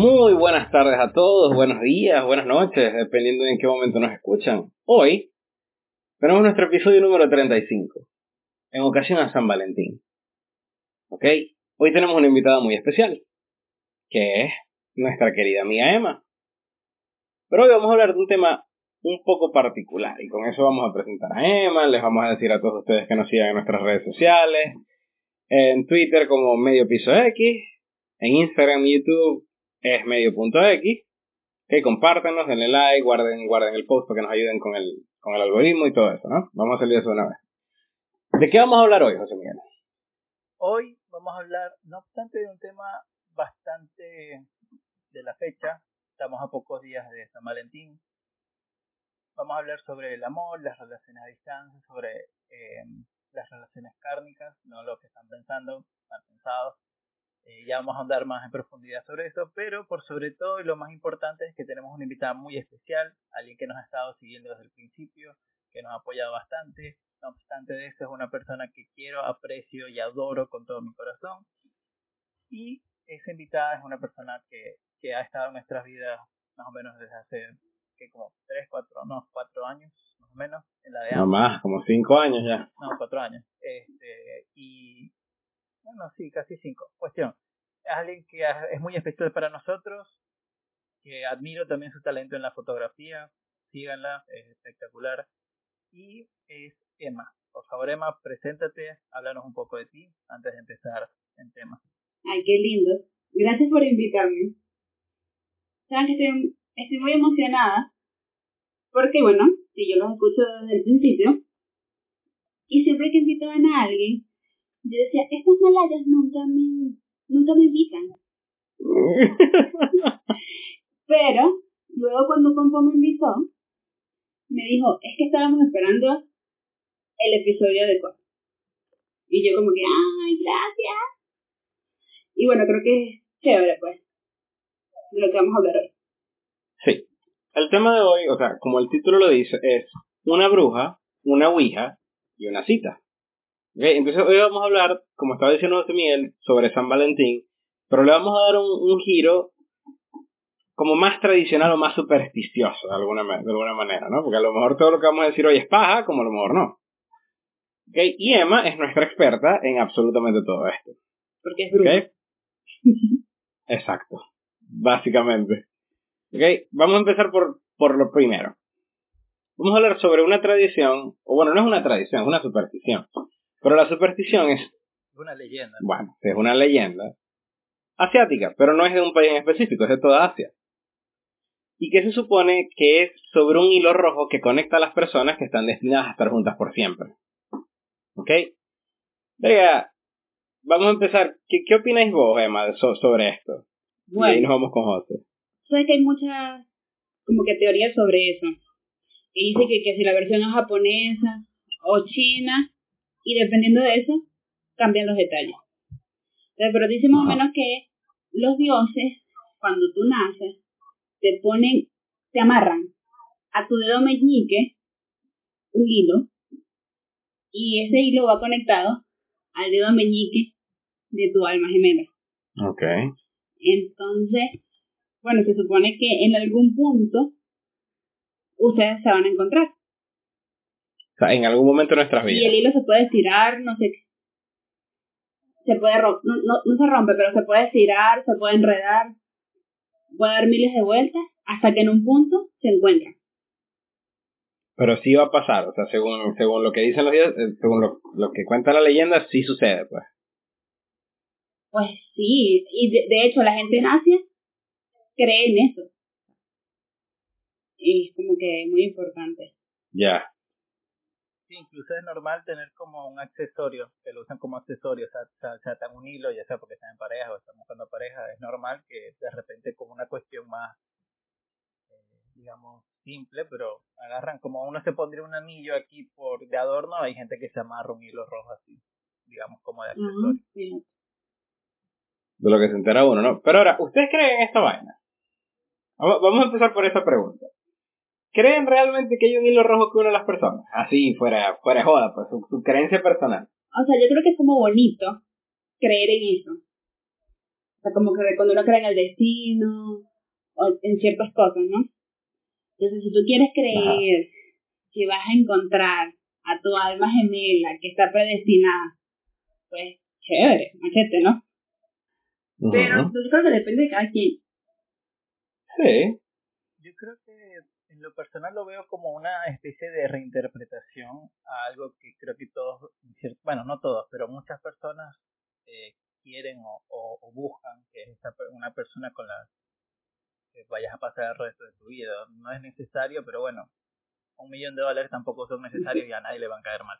Muy buenas tardes a todos, buenos días, buenas noches, dependiendo de en qué momento nos escuchan. Hoy tenemos nuestro episodio número 35, en ocasión a San Valentín. ¿Ok? Hoy tenemos una invitada muy especial, que es nuestra querida amiga Emma. Pero hoy vamos a hablar de un tema un poco particular y con eso vamos a presentar a Emma, les vamos a decir a todos ustedes que nos sigan en nuestras redes sociales, en Twitter como medio piso X, en Instagram YouTube es medio.x. Que compártenos, denle like, guarden, guarden el post para que nos ayuden con el, con el algoritmo y todo eso, ¿no? Vamos a salir de eso una vez. ¿De qué vamos a hablar hoy, José Miguel? Hoy vamos a hablar, no obstante, de un tema bastante de la fecha. Estamos a pocos días de San Valentín. Vamos a hablar sobre el amor, las relaciones a distancia, sobre eh, las relaciones kármicas, no lo que están pensando, mal pensados. Eh, ya vamos a andar más en profundidad sobre eso, pero por sobre todo y lo más importante es que tenemos una invitada muy especial, alguien que nos ha estado siguiendo desde el principio, que nos ha apoyado bastante. No obstante de eso, es una persona que quiero, aprecio y adoro con todo mi corazón. Y esa invitada es una persona que, que ha estado en nuestras vidas más o menos desde hace que como 3, 4, no, 4 años, más o menos, en la de No más, como 5 años ya. No, 4 años. Este, y bueno, sí, casi cinco. Cuestión. Es alguien que es muy especial para nosotros, que admiro también su talento en la fotografía. Síganla, es espectacular. Y es Emma. Por favor, Emma, preséntate, háblanos un poco de ti antes de empezar en tema. Ay, qué lindo. Gracias por invitarme. Saben que estoy, estoy muy emocionada porque, bueno, si yo los escucho desde el principio y siempre que invitaban a alguien, yo decía, estas malayas nunca me, nunca me invitan. Pero luego cuando Pompo me invitó, me dijo, es que estábamos esperando el episodio de adecuado. Y yo como que, ay, gracias. Y bueno, creo que es chévere, pues, de lo que vamos a hablar hoy. Sí. El tema de hoy, o sea, como el título lo dice, es una bruja, una ouija y una cita. Entonces hoy vamos a hablar, como estaba diciendo José Miguel, sobre San Valentín, pero le vamos a dar un, giro como más tradicional o más supersticioso de alguna, de alguna manera, ¿no? Porque a lo mejor todo lo que vamos a decir hoy es paja, como a lo mejor no. ¿Okay? Y Emma es nuestra experta en absolutamente todo esto. Porque es bruja. Exacto. Básicamente. ¿Okay? Vamos a empezar por, por lo primero. Vamos a hablar sobre una tradición, o bueno, no es una tradición, es una superstición. Pero la superstición es... Una leyenda. Bueno, es una leyenda asiática, pero no es de un país en específico, es de toda Asia. Y que se supone que es sobre un hilo rojo que conecta a las personas que están destinadas a estar juntas por siempre. ¿Ok? Venga, vamos a empezar. ¿Qué, qué opináis vos, Emma, sobre esto? Bueno, y ahí nos vamos con José. Sé que hay muchas como que teorías sobre eso. Y dice que, que si la versión es japonesa o china, y dependiendo de eso cambian los detalles. Pero dice más o menos que los dioses, cuando tú naces, te ponen, te amarran a tu dedo meñique un hilo y ese hilo va conectado al dedo meñique de tu alma gemela. Ok. Entonces, bueno, se supone que en algún punto ustedes se van a encontrar sea, en algún momento de nuestras vidas. Y el hilo se puede estirar, no sé. Se puede no, no, no se rompe, pero se puede estirar, se puede enredar, puede dar miles de vueltas hasta que en un punto se encuentra. Pero sí va a pasar, o sea, según, según lo que dicen los días, eh, según lo, lo que cuenta la leyenda, sí sucede, pues. Pues sí, y de, de hecho la gente en Asia cree en eso. Y es como que muy importante. Ya. Sí, incluso es normal tener como un accesorio, que lo usan como accesorio, o sea, se atan un hilo, ya sea porque están en pareja o están buscando pareja, es normal que de repente como una cuestión más, eh, digamos, simple, pero agarran como uno se pondría un anillo aquí por de adorno, hay gente que se amarra un hilo rojo así, digamos, como de accesorio. De lo que se entera uno, ¿no? Pero ahora, ¿ustedes creen en esta vaina? Vamos a empezar por esta pregunta. ¿Creen realmente que hay un hilo rojo que une a las personas? Así, fuera, fuera joda, pues, su, creencia personal. O sea, yo creo que es como bonito creer en eso. sea, como que cuando uno cree en el destino o en ciertas cosas, ¿no? Entonces, si tú quieres creer que vas a encontrar a tu alma gemela que está predestinada, pues chévere, machete, ¿no? Pero yo creo que depende de cada quien. Sí. Yo creo que en lo personal lo veo como una especie de reinterpretación a algo que creo que todos, bueno, no todos, pero muchas personas eh, quieren o, buscan, que es una persona con la que vayas a pasar el resto de tu vida. No es necesario, pero bueno, un millón de dólares tampoco son necesarios y a nadie le van a caer mal.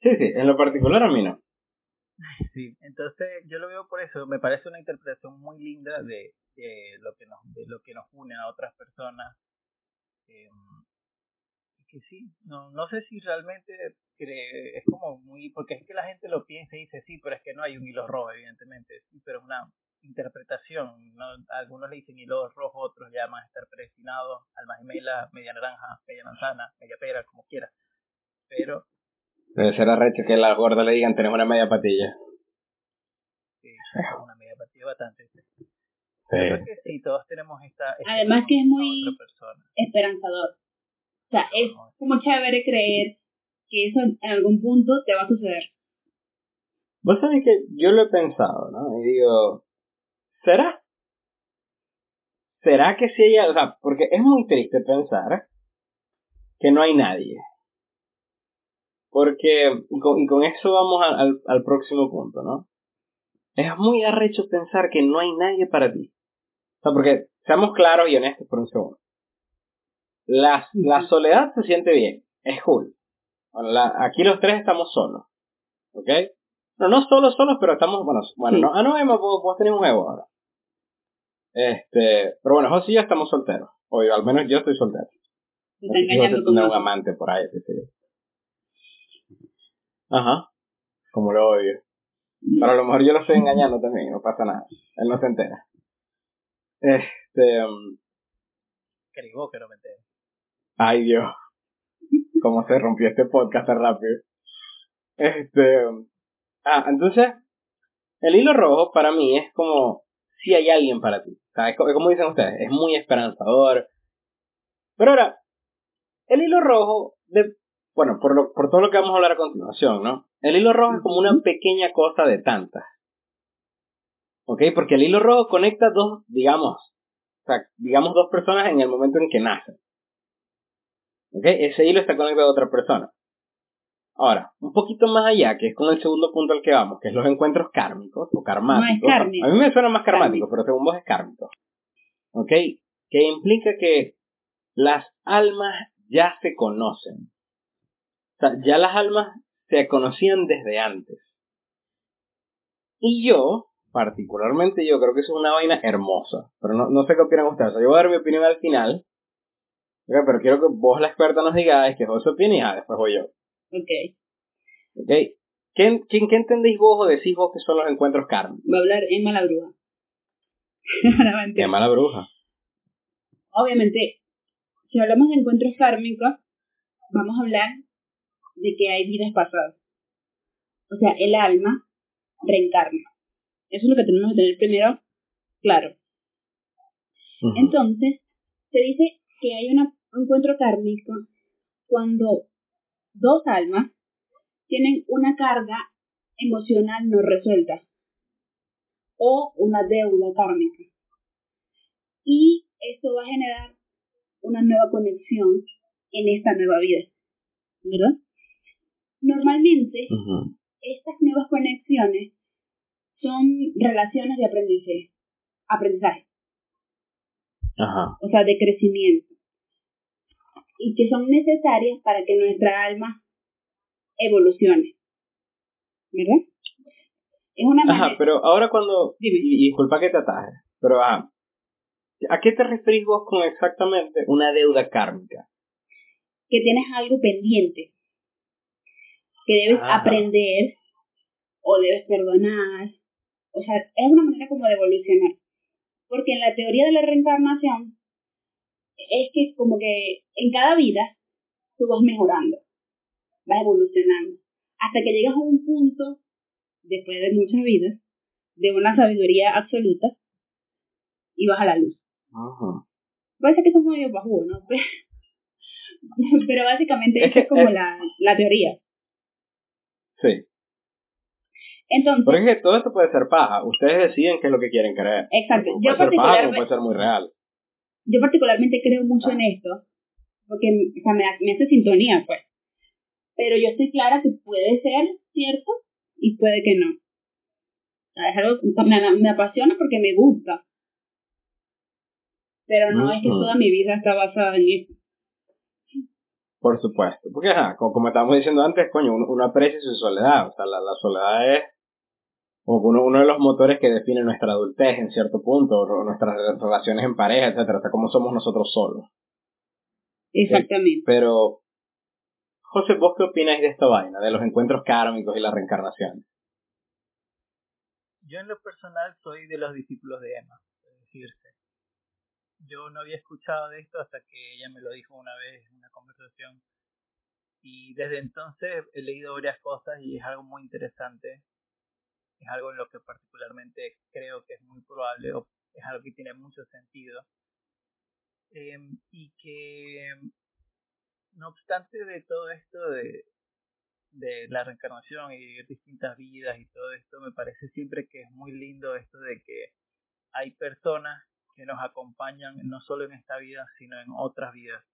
Sí, sí, en lo particular a mí no. Sí, entonces yo lo veo por eso, me parece una interpretación muy linda de, lo que nos de lo que nos une a otras personas. Eh, que sí, no, no sé si realmente es como muy, porque es que la gente lo piensa y dice sí, pero es que no hay un hilo rojo, evidentemente, sí, pero es una interpretación, ¿no? algunos le dicen hilo rojo, otros llaman estar predestinado, alma gemela, media naranja, media manzana, media pera, como quiera, pero... Debe ser arrecho que la gorda le digan tenemos una media patilla. Sí, una media patilla bastante. Sí. Creo que sí, todos tenemos esta... Además que es muy esperanzador. O sea, es como chévere creer que eso en algún punto te va a suceder. Vos sabés que yo lo he pensado, ¿no? Y digo, ¿será? ¿Será que si ella, o sea, porque es muy triste pensar que no hay nadie? Porque, y con, y con eso vamos al, al próximo punto, ¿no? Es muy arrecho pensar que no hay nadie para ti. O sea, porque seamos claros y honestos por un segundo. La, la soledad se siente bien, es cool. Bueno, la, aquí los tres estamos solos. ¿Ok? No, no solos, solos, pero estamos, bueno, bueno, no, ah, no, Emma, vos, vos tenés un ego ahora. Este, pero bueno, José y yo estamos solteros. O al menos yo estoy soltero. José tiene un amante por ahí, sí, Ajá. Como lo odio. Pero a lo mejor yo lo estoy engañando también, no pasa nada. Él no se entera. Este. Um, que ni vos que no me enteres. Ay, Dios. Cómo se rompió este podcast tan rápido. Este. Um, ah, entonces. El hilo rojo para mí es como si hay alguien para ti. O sea, es como dicen ustedes, es muy esperanzador. Pero ahora, el hilo rojo, de, bueno, por, lo, por todo lo que vamos a hablar a continuación, ¿no? El hilo rojo es como una pequeña cosa de tantas. ¿Ok? Porque el hilo rojo conecta dos, digamos, o sea, digamos dos personas en el momento en que nacen. ¿Ok? Ese hilo está conectado a otra persona. Ahora, un poquito más allá, que es con el segundo punto al que vamos, que es los encuentros kármicos o karmáticos. a mí me suena más karmático, pero según vos es kármico. ¿Ok? Que implica que las almas ya se conocen. O sea, ya las almas se conocían desde antes. Y yo, particularmente yo, creo que eso es una vaina hermosa. Pero no, no sé qué opinan ustedes. yo voy a dar mi opinión al final. Pero quiero que vos, la experta, nos digáis que José opina y después voy yo. Ok. Ok. ¿Qué, qué, qué entendéis vos o decís vos que son los encuentros kármicos? Va a hablar Emma la bruja. Emma la bruja. Obviamente, si hablamos de encuentros kármicos, vamos a hablar de que hay vidas pasadas. O sea, el alma reencarna. Eso es lo que tenemos que tener primero claro. Entonces, se dice que hay un encuentro kármico cuando dos almas tienen una carga emocional no resuelta o una deuda kármica. Y esto va a generar una nueva conexión en esta nueva vida. ¿Verdad? Normalmente, estas nuevas conexiones son relaciones de aprendizaje. aprendizaje. O sea, de crecimiento. Y que son necesarias para que nuestra alma evolucione. ¿Verdad? Es una manera... Ajá, pero ahora cuando... Y, disculpa que te ataje, pero ¿a qué te referís vos con exactamente una deuda kármica? Que tienes algo pendiente que debes aprender o debes perdonar. O sea, es una manera como de evolucionar. Porque en la teoría de la reencarnación es que como que en cada vida tú vas mejorando, vas evolucionando, hasta que llegas a un punto, después de muchas vidas, de una sabiduría absoluta y vas a la luz. Ajá. Parece que eso es medio bajú, ¿no? Pero básicamente esa es como la, la teoría. Sí. Entonces, Porque es que todo esto puede ser paja. Ustedes deciden qué es lo que quieren creer. exacto. Puede Yo ser paja particularmente, puede ser muy real. yo particularmente creo mucho en esto, porque o sea, me, me hace sintonía, pues. Pero yo estoy clara que puede ser cierto y puede que no. O sea, es algo que me, me apasiona porque me gusta. Pero no es que toda mi vida está basada en eso. Por supuesto. Porque, ajá, como, como estábamos diciendo antes, coño, uno, uno aprecia su soledad. O sea, la, la soledad es uno, uno de los motores que define nuestra adultez en cierto punto, o nuestras relaciones en pareja, etcétera, o sea, cómo somos nosotros solos. Exactamente. Pero, José, ¿vos qué opináis de esta vaina, de los encuentros kármicos y la reencarnación? Yo en lo personal soy de los discípulos de Emma, es decirse. Yo no había escuchado de esto hasta que ella me lo dijo una vez en una conversación. Y desde entonces he leído varias cosas y es algo muy interesante. Es algo en lo que particularmente creo que es muy probable o es algo que tiene mucho sentido. Em, y que, no obstante de todo esto de, de la reencarnación y vivir distintas vidas y todo esto, me parece siempre que es muy lindo esto de que hay personas que nos acompañan no solo en esta vida, sino en otras vidas.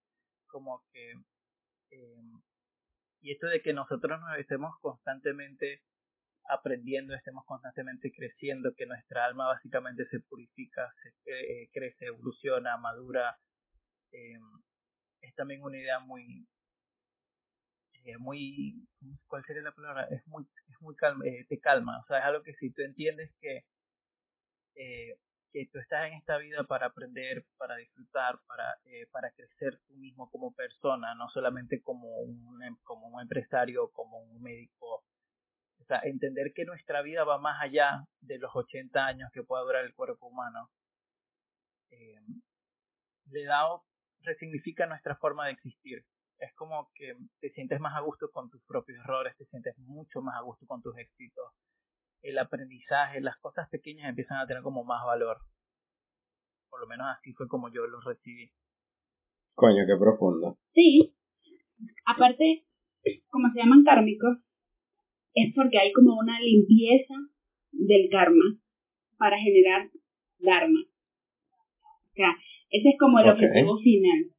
Como que, eh, y esto de que nosotros nos estemos constantemente aprendiendo, estemos constantemente creciendo, que nuestra alma básicamente se purifica, se cre- crece, evoluciona, madura, eh, es también una idea muy, eh, muy, ¿cuál sería la palabra? Es muy, es muy calma, eh, te calma, o sea, es algo que si tú entiendes que, eh, que tú estás en esta vida para aprender, para disfrutar, para, eh, para crecer tú mismo como persona, no solamente como un, em- como un empresario, como un médico, o sea, entender que nuestra vida va más allá de los 80 años que pueda durar el cuerpo humano, eh, le da, resignifica nuestra forma de existir es como que te sientes más a gusto con tus propios errores, te sientes mucho más a gusto con tus éxitos. El aprendizaje, las cosas pequeñas empiezan a tener como más valor. Por lo menos así fue como yo los recibí. Coño, qué profundo. Sí. Aparte, como se llaman kármicos, es porque hay como una limpieza del karma para generar dharma. O sea, ese es como el objetivo final.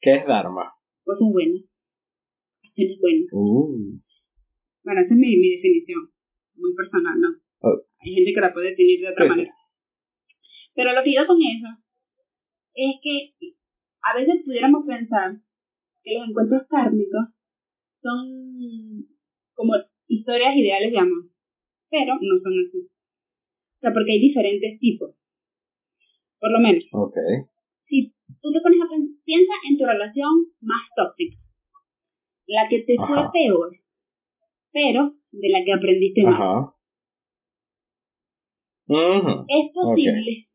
¿Qué es Dharma? Cosas buenas. Acciones buenas. Uh, Bueno, esa es mi, mi definición. Muy personal, ¿no? Oh. Hay gente que la puede definir de otra sí. manera. Pero lo que yo con eso es que a veces pudiéramos pensar que los encuentros kármicos son como historias ideales de amor, pero no son así. O sea, porque hay diferentes tipos. Por lo menos, ok. si tú te pones a pensar, piensa en tu relación más tóxica, la que te fue peor, pero de la que aprendiste más. Ajá. Es posible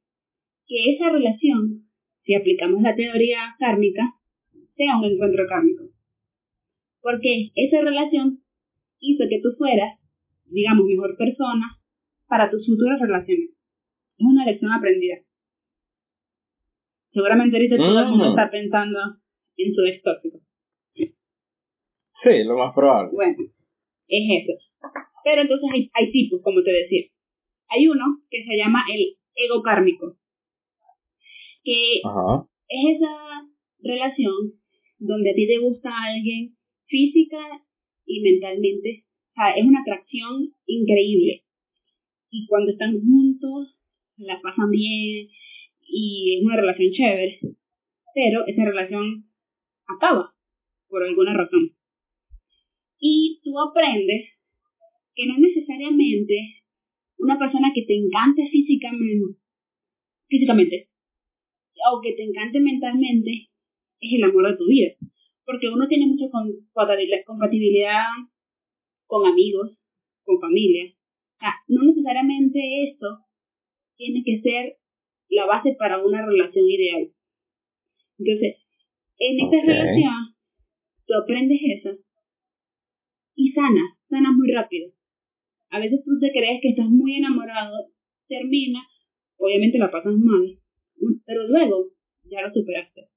que esa relación, si aplicamos la teoría kármica, sea un encuentro kármico. Porque esa relación hizo que tú fueras, digamos, mejor persona para tus futuras relaciones. Es una lección aprendida. Seguramente ahorita todo el mundo Ujú. está pensando en su ex tóxico. Sí, lo más probable. Bueno, es eso. Pero entonces hay, hay tipos, como te decía. Hay uno que se llama el ego kármico, que Ajá. es esa relación donde a ti te gusta alguien física y mentalmente. O sea, es una atracción increíble. Y cuando están juntos, la pasan bien y es una relación chévere. Pero esa relación acaba por alguna razón. Y tú aprendes que no necesariamente una persona que te encante físicamente, físicamente o que te encante mentalmente es el amor de tu vida. Porque uno tiene mucha compatibilidad- con amigos, con familia. O sea, no necesariamente esto tiene que ser la base para una relación ideal. Entonces, en esta Ok. relación, tú aprendes eso y sanas, sanas muy rápido. A veces tú te crees que estás muy enamorado, termina, obviamente la pasas mal, pero luego ya lo superaste.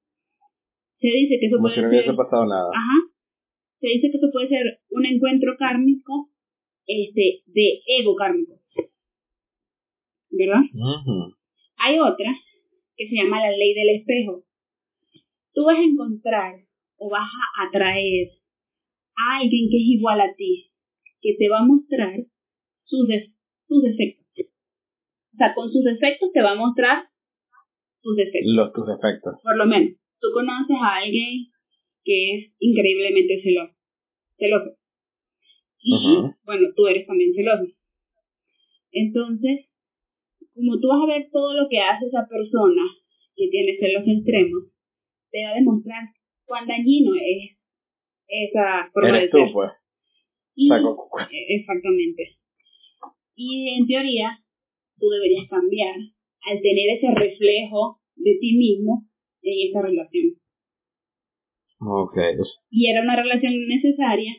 Se dice que eso Como puede si no ser... hubiese pasado nada. Ajá. Se dice que eso puede ser un encuentro kármico este, de ego kármico. ¿Verdad? Hay otra que se llama la ley del espejo. Tú vas a encontrar o vas a atraer a alguien que es igual a ti, que te va a mostrar sus, de- sus defectos. O sea, con sus defectos te va a mostrar sus defectos. Los tus defectos. Por lo menos, tú conoces a alguien que es increíblemente celoso. celoso. Y, bueno, tú eres también celoso. Entonces, como tú vas a ver todo lo que hace esa persona que tiene celos extremos, te va a demostrar cuán dañino es esa forma de tú, ser. pues. Y- eh, Exactamente. Y en teoría, tú deberías cambiar al tener ese reflejo de ti mismo en esa relación. Ok. Y era una relación necesaria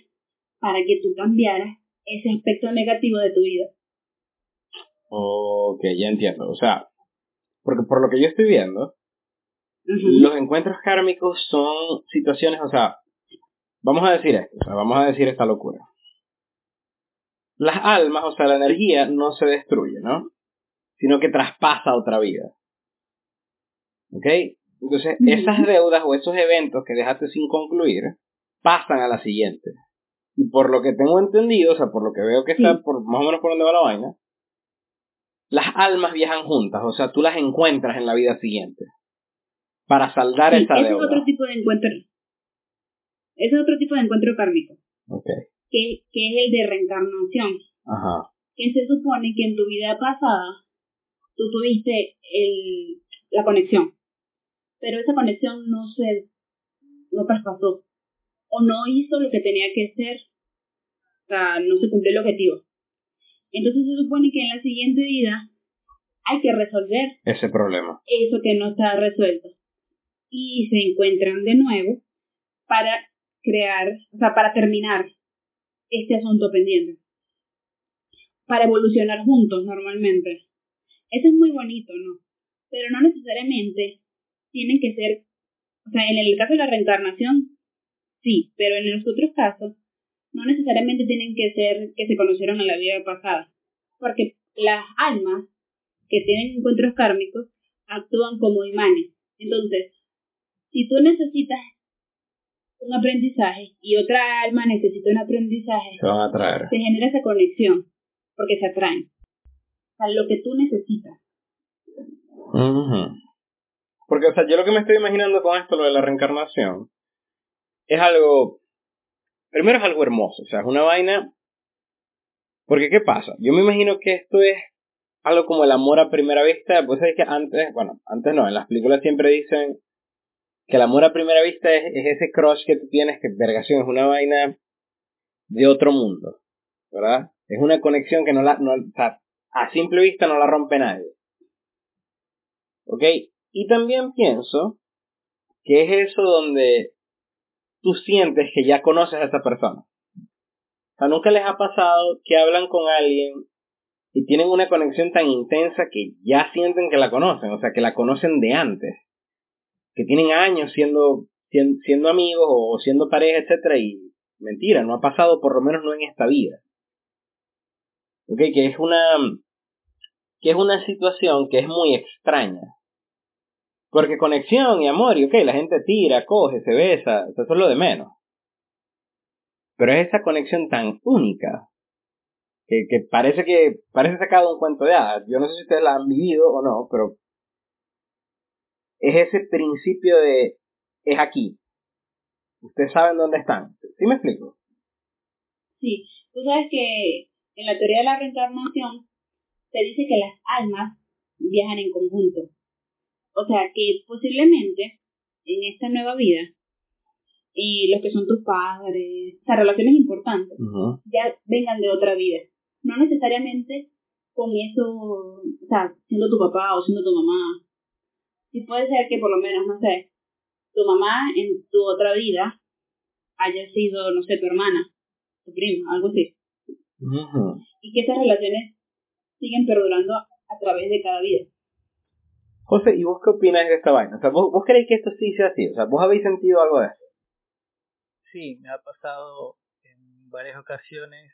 para que tú cambiaras ese aspecto negativo de tu vida. Ok, ya entiendo. O sea, porque por lo que yo estoy viendo, los encuentros kármicos son situaciones, o sea, vamos a decir esto, o sea, vamos a decir esta locura. Las almas, o sea, la energía no se destruye, ¿no? Sino que traspasa otra vida. ¿Ok? Entonces, esas deudas o esos eventos que dejaste sin concluir pasan a la siguiente. Y por lo que tengo entendido, o sea, por lo que veo que Sí. está por, más o menos por donde va la vaina, las almas viajan juntas, o sea, tú las encuentras en la vida siguiente para saldar Sí, esa ese es deuda. otro tipo de encuentro. Ese es otro tipo de encuentro kármico, Ok. que, que es el de reencarnación. Ajá. Que se supone que en tu vida pasada tú tuviste el, la conexión, pero esa conexión no se no traspasó o no hizo lo que tenía que ser, o sea, no se cumplió el objetivo. Entonces se supone que en la siguiente vida hay que resolver Ese problema. eso que no está resuelto. Y se encuentran de nuevo para crear, o sea, para terminar este asunto pendiente. Para evolucionar juntos normalmente. Eso es muy bonito, ¿no? Pero no necesariamente tienen que ser, o sea, en el caso de la reencarnación, sí, pero en los otros casos, no necesariamente tienen que ser que se conocieron en la vida pasada. Porque las almas que tienen encuentros kármicos actúan como imanes. Entonces, si tú necesitas un aprendizaje y otra alma necesita un aprendizaje, Se van a traer. se genera esa conexión porque se atraen. O sea, lo que tú necesitas. Porque, o sea, yo lo que me estoy imaginando con esto, lo de la reencarnación, es algo. Primero es algo hermoso, o sea, es una vaina. Porque, ¿qué pasa? Yo me imagino que esto es algo como el amor a primera vista. Pues es que antes, bueno, antes no, en las películas siempre dicen que el amor a primera vista es, es ese crush que tú tienes, que vergación, es una vaina de otro mundo, ¿verdad? Es una conexión que no la, no, o sea, a simple vista no la rompe nadie. ¿Ok? Y también pienso que es eso donde tú sientes que ya conoces a esa persona. O sea, nunca les ha pasado que hablan con alguien y tienen una conexión tan intensa que ya sienten que la conocen, o sea, que la conocen de antes, que tienen años siendo, sien- siendo amigos o siendo pareja, etcétera, y mentira, no ha pasado por lo menos no en esta vida. ¿Ok? Que es una, que es una situación que es muy extraña. Porque conexión y amor, y ok, la gente tira, coge, se besa, eso es lo de menos. Pero es esa conexión tan única que, que parece que parece sacado un cuento de hadas. Yo no sé si ustedes la han vivido o no, pero es ese principio de es aquí. Ustedes saben dónde están. ¿Sí me explico? Sí, tú sabes que en la teoría de la reencarnación se dice que las almas viajan en conjunto. O sea que posiblemente en esta nueva vida, y los que son tus padres, o sea, relaciones importantes, ya vengan de otra vida. No necesariamente con eso, o sea, siendo tu papá o siendo tu mamá. Sí puede ser que por lo menos, no sé, tu mamá en tu otra vida haya sido, no sé, tu hermana, tu prima, algo así. y que esas relaciones siguen perdurando a través de cada vida. José, ¿y vos qué opinas de esta vaina? O sea, ¿vos, ¿vos creéis que esto sí sea así? O sea, ¿vos habéis sentido algo de eso? Sí, me ha pasado en varias ocasiones.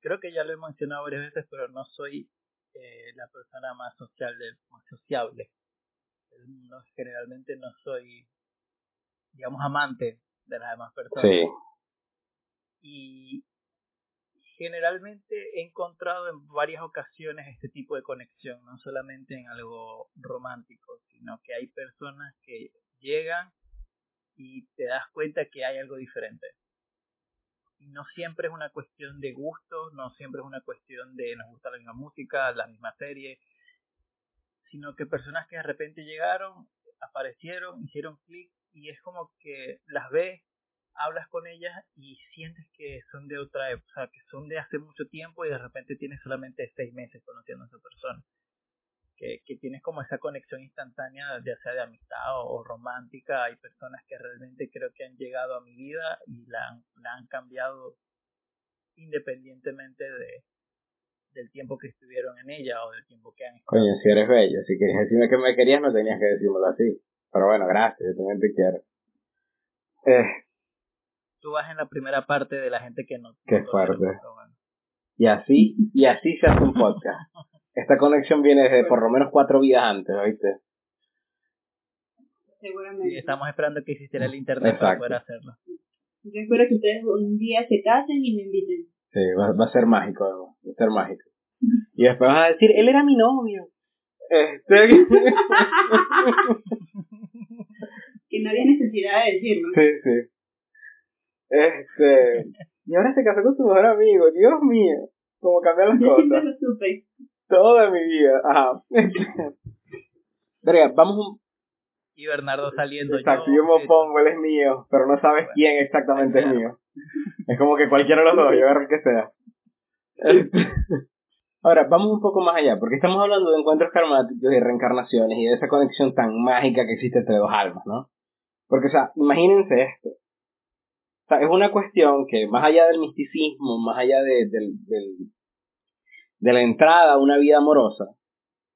Creo que ya lo he mencionado varias veces, pero no soy eh, la persona más social, más sociable no, generalmente no soy, digamos, amante de las demás personas. Sí. Y generalmente he encontrado en varias ocasiones este tipo de conexión, no solamente en algo romántico, sino que hay personas que llegan y te das cuenta que hay algo diferente. Y no siempre es una cuestión de gustos, no siempre es una cuestión de nos gusta la misma música, la misma serie, sino que personas que de repente llegaron, aparecieron, hicieron clic y es como que las ves, hablas con ellas y sientes que son de otra época, o sea, que son de hace mucho tiempo y de repente tienes solamente seis meses conociendo a esa persona. Que, que tienes como esa conexión instantánea, ya sea de amistad o, romántica. Hay personas que realmente creo que han llegado a mi vida y la la han cambiado independientemente de, del tiempo que estuvieron en ella o del tiempo que han estado. Coño, si eres bello, si querías decirme que me querías no tenías que decírmelo así. Pero bueno, gracias, quiero. Eh. Tú vas en la primera parte de la gente que no... Qué fuerte. Y así, y así se hace un podcast. Esta conexión viene de por lo menos cuatro vidas antes, ¿oíste? Seguramente. Y estamos esperando que existiera el internet para poder hacerlo. Yo espero que ustedes un día se casen y me inviten. Sí, va, va a ser mágico, va a ser mágico. Y después vas a decir, él era mi novio. Este... que no había necesidad de decirlo. Sí, sí. Este... Y ahora se casó con su mejor amigo. Dios mío. Cómo cambian las Yo cosas. siempre lo supe. Toda mi vida. Ajá. Vamos un... Y Bernardo saliendo. Exacto, yo, me pongo, él es mío, pero no sabes quién exactamente es mío. Es como que cualquiera de los dos, yo agarro el que sea. Ahora, vamos un poco más allá, porque estamos hablando de encuentros karmáticos y reencarnaciones y de esa conexión tan mágica que existe entre dos almas, ¿no? Porque, o sea, imagínense esto. O sea, es una cuestión que más allá del misticismo, más allá de, de la entrada a una vida amorosa,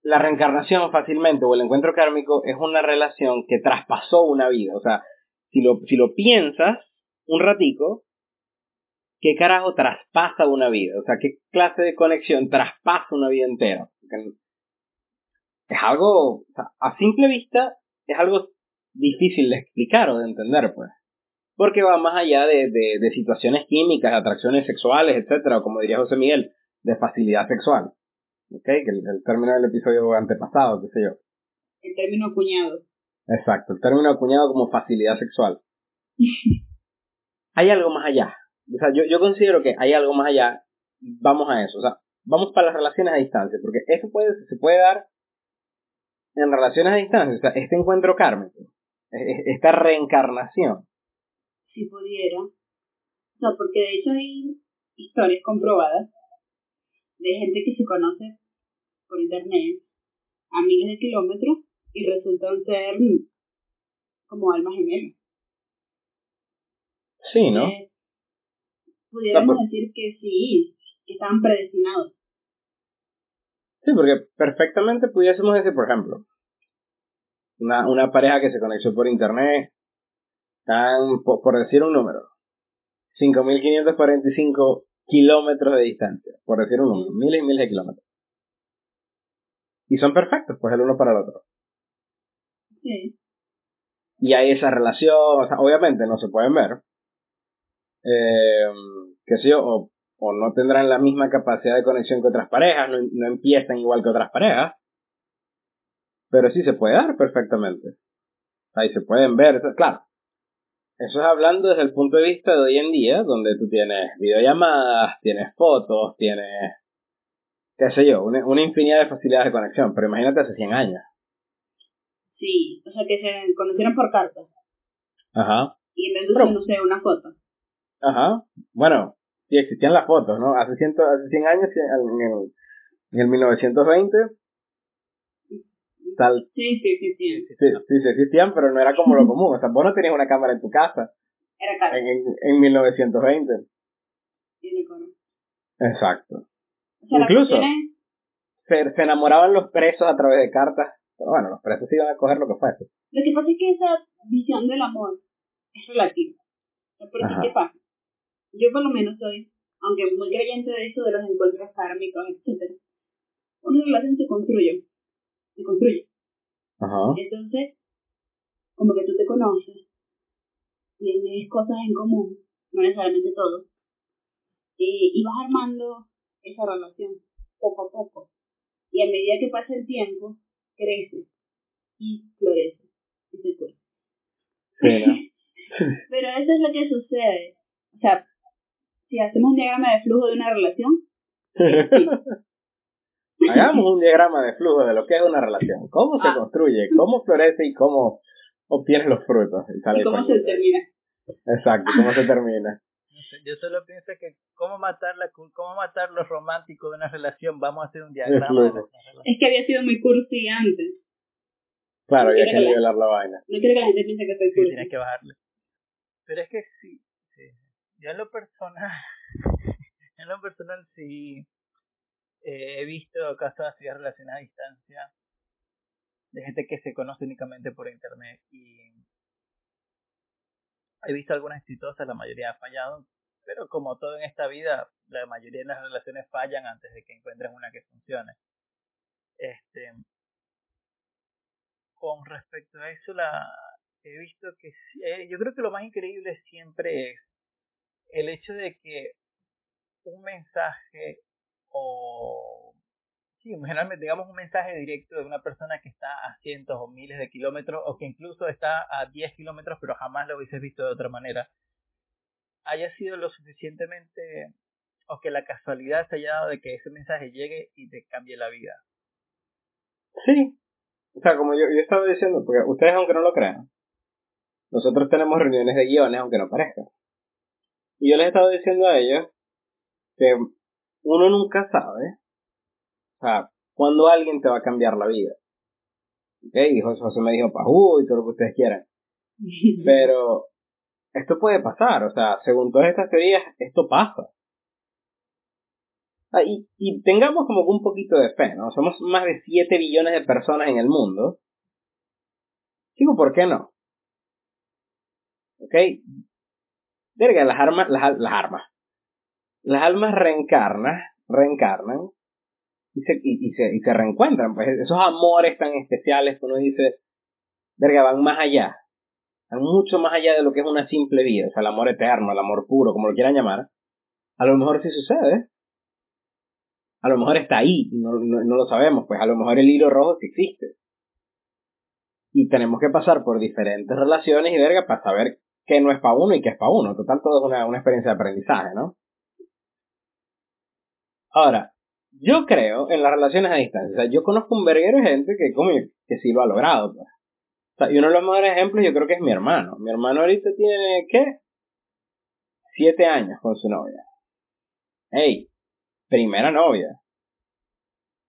la reencarnación fácilmente o el encuentro kármico es una relación que traspasó una vida. O sea, si lo, si lo piensas un ratico, ¿qué carajo traspasa una vida? O sea, ¿qué clase de conexión traspasa una vida entera? Es algo, a simple vista, es algo difícil de explicar o de entender, pues. Porque va más allá de, de, situaciones químicas, atracciones sexuales, etcétera, o como diría José Miguel, de facilidad sexual. ¿Ok? Que el, el término del episodio antepasado, qué sé yo. El término acuñado. Exacto, el término acuñado como facilidad sexual. hay algo más allá. O sea, yo, yo considero que hay algo más allá. Vamos a eso. O sea, vamos para las relaciones a distancia, porque eso puede, se puede dar en relaciones a distancia. O sea, este encuentro kármico, e, e, esta reencarnación. Si pudiera. No, porque de hecho hay historias comprobadas de gente que se conoce por internet a miles de kilómetros y resultan ser como almas gemelas. Sí, ¿no? pudiéramos decir que sí, que estaban predestinados. Sí, porque perfectamente pudiésemos decir, por ejemplo, una, una pareja que se conectó por internet, están, por, por decir un número, 5.545 kilómetros de distancia, por decir un número, miles y miles de kilómetros. Y son perfectos, pues el uno para el otro. Sí. Y hay esa relación, o sea, obviamente no se pueden ver, eh, qué sé yo, o, o, no tendrán la misma capacidad de conexión que otras parejas, no, no empiezan igual que otras parejas, pero sí se puede dar perfectamente. Ahí se pueden ver, claro. Eso es hablando desde el punto de vista de hoy en día, donde tú tienes videollamadas, tienes fotos, tienes, qué sé yo, una, una infinidad de facilidades de conexión, pero imagínate hace 100 años. Sí, o sea que se conocieron por carta. Ajá. Y en vez de, no sé, una foto. Ajá. Bueno, sí existían las fotos, ¿no? Hace, ciento, hace 100 años, en el, en el 1920, tal. Sí, sí, sí, sí. Sí, sí, sí existían, pero no era como lo común. O sea, vos no tenías una cámara en tu casa. Era caro. En, en, en 1920. Tiene caro. Exacto. O sea, Incluso- Se, se enamoraban los presos a través de cartas, pero bueno, los presos iban a coger lo que fuese. Lo que pasa es que esa visión del amor es relativa. Porque, Ajá. ¿qué pasa? Yo por lo menos soy, aunque muy creyente de eso de los encuentros kármicos, etc. Una relación se construye. Se construye. Ajá. Entonces, como que tú te conoces, tienes cosas en común, no necesariamente todo, y, y vas armando esa relación poco a poco. Y a medida que pasa el tiempo, crece y florece y se. Pero eso es lo que sucede. O sea, si hacemos un diagrama de flujo de una relación, Hagamos un diagrama de flujo de lo que es una relación. Cómo se Ah. construye, cómo florece y cómo obtienes los frutos. Y sale ¿y cómo se termina? Exacto, cómo se termina. Yo solo pienso que cómo matar la cómo matar lo romántico de una relación, vamos a hacer un diagrama de nuestra relación. Es que había sido muy cursi antes. Claro, No ya quiero que que la- nivelar la vaina. No quiero que la gente piense que soy Sí, cursi. tienes que bajarle. Pero es que sí, sí. Yo en lo personal, en lo personal sí eh, he visto casos así de relaciones a distancia de gente que se conoce únicamente por internet y he visto algunas exitosas, la mayoría ha fallado, pero como todo en esta vida, la mayoría de las relaciones fallan antes de que encuentren una que funcione. Este, con respecto a eso, la he visto que eh, yo creo que lo más increíble siempre es el hecho de que un mensaje o sí, generalmente digamos un mensaje directo de una persona que está a cientos o miles de kilómetros o que incluso está a 10 kilómetros pero jamás lo hubieses visto de otra manera haya sido lo suficientemente o que la casualidad se haya dado de que ese mensaje llegue y te cambie la vida. Sí. O sea, como yo, yo estaba diciendo, porque ustedes aunque no lo crean, nosotros tenemos reuniones de guiones aunque no parezca. Y yo les he estado diciendo a ellos que uno nunca sabe, o sea, cuando alguien te va a cambiar la vida. ¿Ok? Y José, José me dijo pajú y todo lo que ustedes quieran. Pero esto puede pasar, o sea, según todas estas teorías, esto pasa. Ah, y, y tengamos como un poquito de fe, ¿no? Somos más de 7 billones de personas en el mundo. Digo, ¿por qué no? ¿Ok? Verga, las armas, las armas. Las almas reencarnan, reencarnan y se, y, se, y se reencuentran. Pues esos amores tan especiales que uno dice, verga, van más allá. Van mucho más allá de lo que es una simple vida. O sea, el amor eterno, el amor puro, como lo quieran llamar. A lo mejor sí sucede. A lo mejor está ahí, no, no, no lo sabemos. Pues a lo mejor el hilo rojo sí existe. Y tenemos que pasar por diferentes relaciones y verga para saber qué no es para uno y qué es para uno. Total, todo es una, una experiencia de aprendizaje, ¿no? Ahora, yo creo en las relaciones a distancia. O sea, yo conozco un verguero de gente que, como, que sí lo ha logrado. Pues. O sea, y uno de los mejores ejemplos yo creo que es mi hermano. Mi hermano ahorita tiene, ¿qué? Siete años con su novia. Ey, primera novia.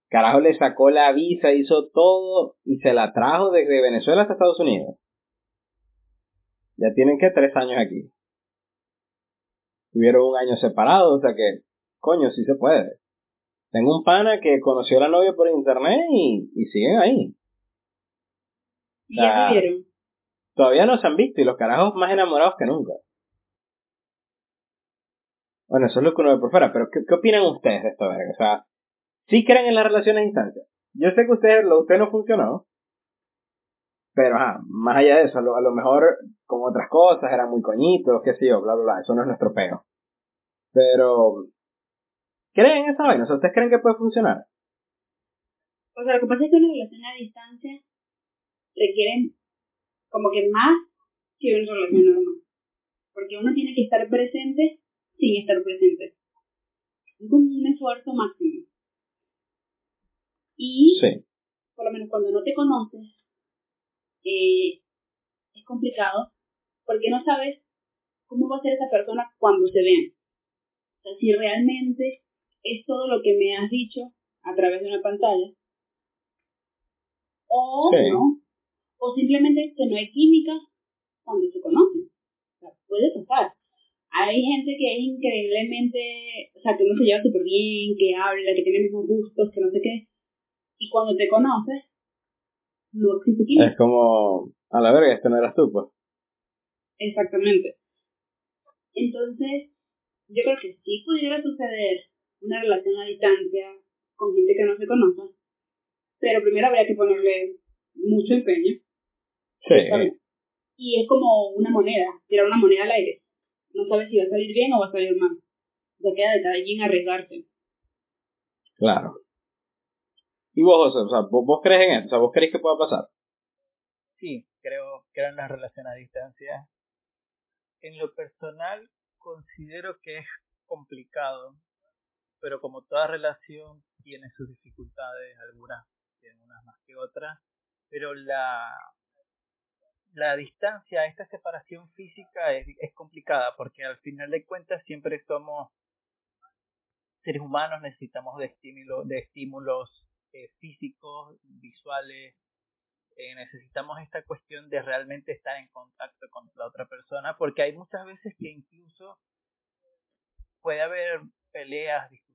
Carajo le sacó la visa, hizo todo y se la trajo desde Venezuela hasta Estados Unidos. Ya tienen que tres años aquí. Tuvieron un año separados, o sea que, coño, sí se puede. Tengo un pana que conoció a la novia por internet y, y siguen ahí. ¿Y ya se vieron? Todavía no se han visto y los carajos más enamorados que nunca. Bueno, eso es lo que uno ve por fuera, pero ¿qué, qué opinan ustedes de esto, verga? O sea, ¿sí creen en las relaciones a distancia? Yo sé que ustedes, lo usted no funcionó, pero ajá, más allá de eso, a lo, a lo mejor con otras cosas, eran muy coñitos, qué sé yo, bla, bla, bla, eso no es nuestro peo. Pero, ¿creen en esa vaina? O sea, ¿ustedes creen que puede funcionar? O sea, lo que pasa es que una relación a distancia requiere como que más que una relación normal. Porque uno tiene que estar presente sin estar presente. Es como un esfuerzo máximo. Y, Sí. por lo menos cuando no te conoces, eh, es complicado porque no sabes cómo va a ser esa persona cuando se vean. O sea, si realmente es todo lo que me has dicho a través de una pantalla, o Sí. no, o simplemente que no hay química cuando se conocen. O sea, puede pasar. hay gente que es increíblemente, o sea, que uno se lleva súper bien, que habla, que tiene mismos gustos, que no sé qué. Y cuando te conoces, no existe química. Es como, a la verga, este no eras tú, pues. Exactamente. Entonces, yo creo que sí pudiera suceder una relación a distancia con gente que no se conoce, pero primero habría que ponerle mucho empeño. Sí. Y es como una moneda, tirar una moneda al aire. No sabes si va a salir bien o va a salir mal. Se queda de cada quien arriesgarse. Claro. ¿Y vos, José? O sea, ¿vos, crees en esto? O sea, ¿vos crees que pueda pasar? Sí, creo, creo en la relación a distancia. En lo personal, considero que es complicado, pero como toda relación tiene sus dificultades, algunas tienen unas más que otras, pero la, la distancia, esta separación física es, es complicada porque al final de cuentas siempre somos seres humanos, necesitamos de, estímulo, de estímulos eh, físicos, visuales, eh, necesitamos esta cuestión de realmente estar en contacto con la otra persona, porque hay muchas veces que incluso puede haber peleas, discusiones,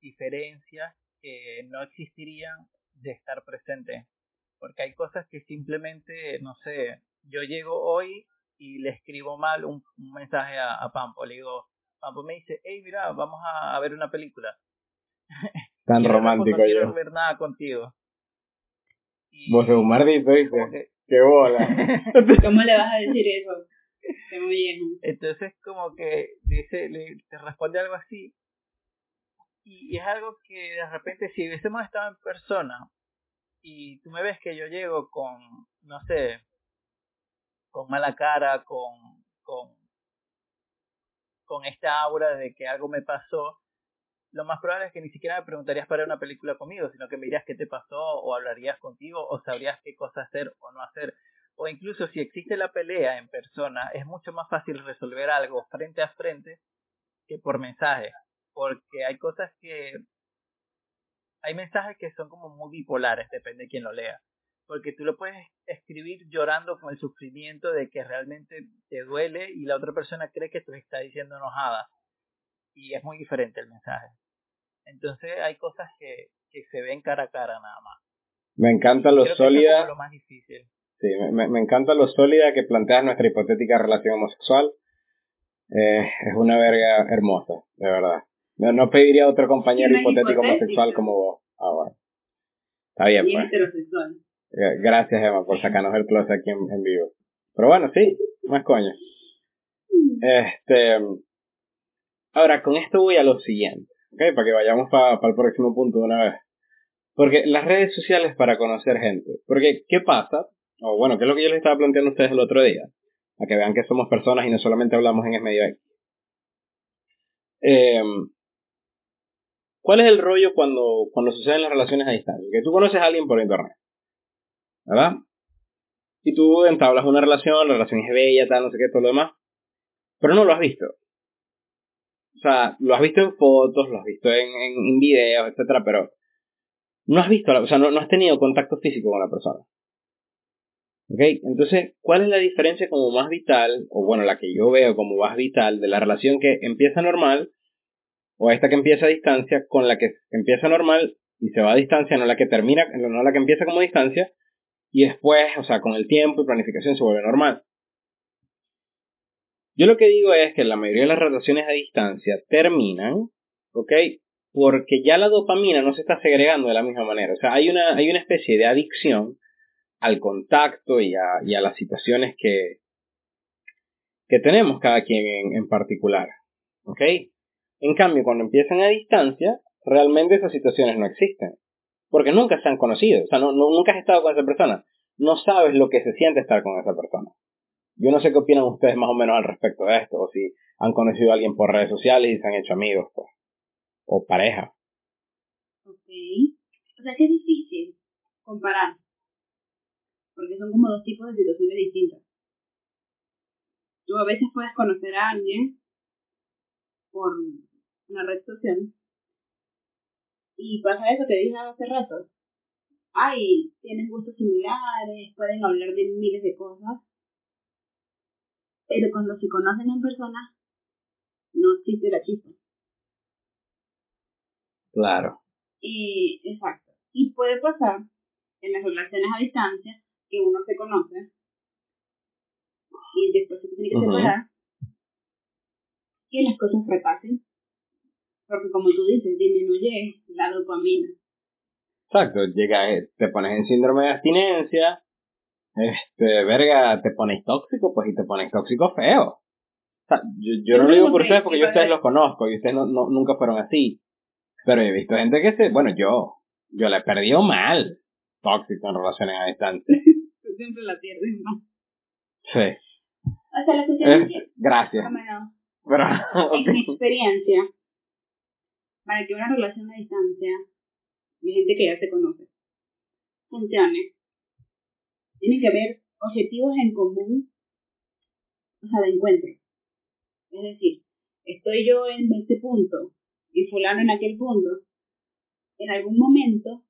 diferencias que no existirían de estar presente, porque hay cosas que simplemente, no sé, yo llego hoy y le escribo mal un, mensaje a, a, Pampo, le digo, Pampo me dice, hey, mira, vamos a, ver una película. Tan romántico no quiero ver nada contigo. Vos sos un mardito, dice. Qué bola. ¿Cómo le vas a decir eso? Qué muy bien. Entonces, como que dice, le, te responde algo así. Y, es algo que de repente, si hubiésemos estado en persona y tú me ves que yo llego con, no sé, con mala cara, con, con, con esta aura de que algo me pasó, lo más probable es que ni siquiera me preguntarías para una película conmigo, sino que me dirías qué te pasó o hablarías contigo o sabrías qué cosa hacer o no hacer. O incluso si existe la pelea en persona, es mucho más fácil resolver algo frente a frente que por mensaje. Porque hay cosas que... Hay mensajes que son como muy bipolares, depende de quién lo lea. Porque tú lo puedes escribir llorando con el sufrimiento de que realmente te duele y la otra persona cree que tú estás diciendo enojada y es muy diferente el mensaje. Entonces hay cosas que, que se ven cara a cara nada más. Me encanta lo sólida. lo más difícil. Sí, me, me, encanta lo sólida que planteas nuestra hipotética relación homosexual. Eh, es una verga hermosa, de verdad. No, no pediría otro compañero hipotético homosexual como vos. Ah, bueno. Está bien, pues. Gracias, Emma, por sacarnos el close aquí en, en vivo. Pero bueno, sí, más coño. Este, Ahora, con esto voy a lo siguiente, ¿ok? Para que vayamos para el próximo punto de una vez. Porque las redes sociales para conocer gente. Porque, ¿qué pasa? O bueno, ¿qué es lo que yo les estaba planteando a ustedes el otro día? A que vean que somos personas y no solamente hablamos en el medio Eh, ¿Cuál es el rollo cuando, cuando suceden las relaciones a distancia? Que tú conoces a alguien por internet. ¿Verdad? Y tú entablas una relación, la relación es bella, tal, no sé qué, todo lo demás. Pero no lo has visto. O sea, lo has visto en fotos, lo has visto en, en, videos, etcétera, pero no has visto, o sea, no, no has tenido contacto físico con la persona. ¿Ok? Entonces, ¿cuál es la diferencia como más vital, o bueno, la que yo veo como más vital de la relación que empieza normal, o esta que empieza a distancia, con la que empieza normal y se va a distancia, no la que termina, no la que empieza como distancia, y después, o sea, con el tiempo y planificación se vuelve normal. Yo lo que digo es que la mayoría de las relaciones a distancia terminan, ¿ok? Porque ya la dopamina no se está segregando de la misma manera. O sea, hay una, hay una especie de adicción al contacto y a, y a las situaciones que, que tenemos cada quien en, en particular. ¿Ok? En cambio, cuando empiezan a distancia, realmente esas situaciones no existen. Porque nunca se han conocido. O sea, nunca has estado con esa persona. No sabes lo que se siente estar con esa persona. Yo no sé qué opinan ustedes más o menos al respecto de esto, o si han conocido a alguien por redes sociales y se han hecho amigos, pues, o pareja. Ok. O sea que es difícil comparar, porque son como dos tipos de situaciones distintas. Tú a veces puedes conocer a alguien por una red social y pasa eso que dije hace rato. Ay, tienen gustos similares, pueden hablar de miles de cosas, Pero cuando se conocen en persona, no existe la chispa. Claro. Y, exacto. Y puede pasar en las relaciones a distancia que uno se conoce y después se tiene que separar, que las cosas repasen. Porque como tú dices, disminuye la dopamina. Exacto, llega, eh, te pones en síndrome de abstinencia, este, verga, te pones tóxico, pues y te pones tóxico feo. O sea, yo, no lo digo por ustedes porque yo ustedes los conozco y ustedes no, nunca fueron así. Pero he visto gente que se, bueno, yo, yo la he perdido mal, tóxico en relaciones a distancia. Tú siempre la pierdes mal. Sí. O sea, la cuestión es, que... Gracias. Pero, En mi experiencia, para que una relación a distancia de gente que ya se conoce funcione, tiene que haber objetivos en común, o sea, de encuentro. Es decir, estoy yo en este punto y fulano en aquel punto, en algún momento,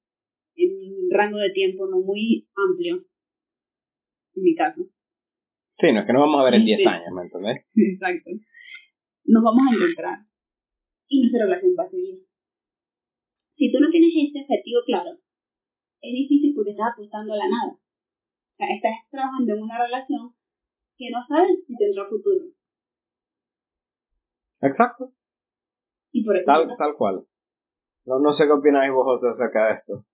en un rango de tiempo no muy amplio, en mi caso, Sí, no es que nos vamos a ver en 10 años, ¿me entendés? Exacto. Nos vamos a encontrar y nuestra relación va a seguir. Si tú no tienes este objetivo claro, es difícil porque estás apostando a la nada. O sea, estás trabajando en una relación que no sabes si tendrá futuro. Exacto. Y por eso tal, tal cual. No, no sé qué opináis vosotros acerca de esto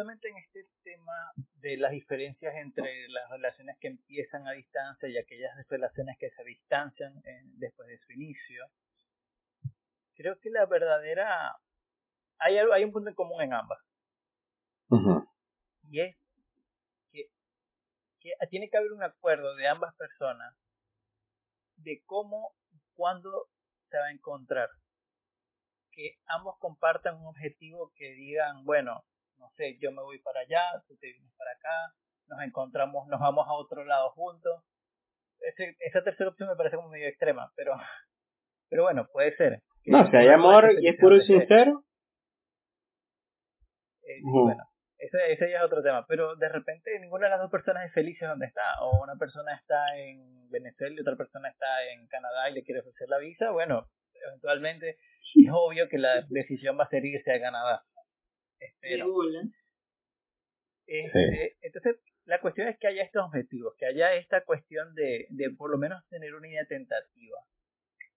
justamente en este tema de las diferencias entre las relaciones que empiezan a distancia y aquellas relaciones que se distancian eh, después de su inicio, creo que la verdadera... Hay, hay un punto en común en ambas. Y es que, que tiene que haber un acuerdo de ambas personas de cómo, cuándo se va a encontrar. Que ambos compartan un objetivo que digan, bueno, no sé, yo me voy para allá, tú te vienes para acá, nos encontramos, nos vamos a otro lado juntos. Ese, esa tercera opción me parece como medio extrema, pero, pero bueno, puede ser. No, si hay amor y es puro y sincero. Eh, bueno, ese, ese ya es otro tema, pero de repente ninguna de las dos personas es feliz donde está, o una persona está en Venezuela y otra persona está en Canadá y le quiere ofrecer la visa, bueno, eventualmente es obvio que la decisión va a ser irse a Canadá. Espero. Este, entonces, la cuestión es que haya estos objetivos, que haya esta cuestión de, de por lo menos tener una idea tentativa.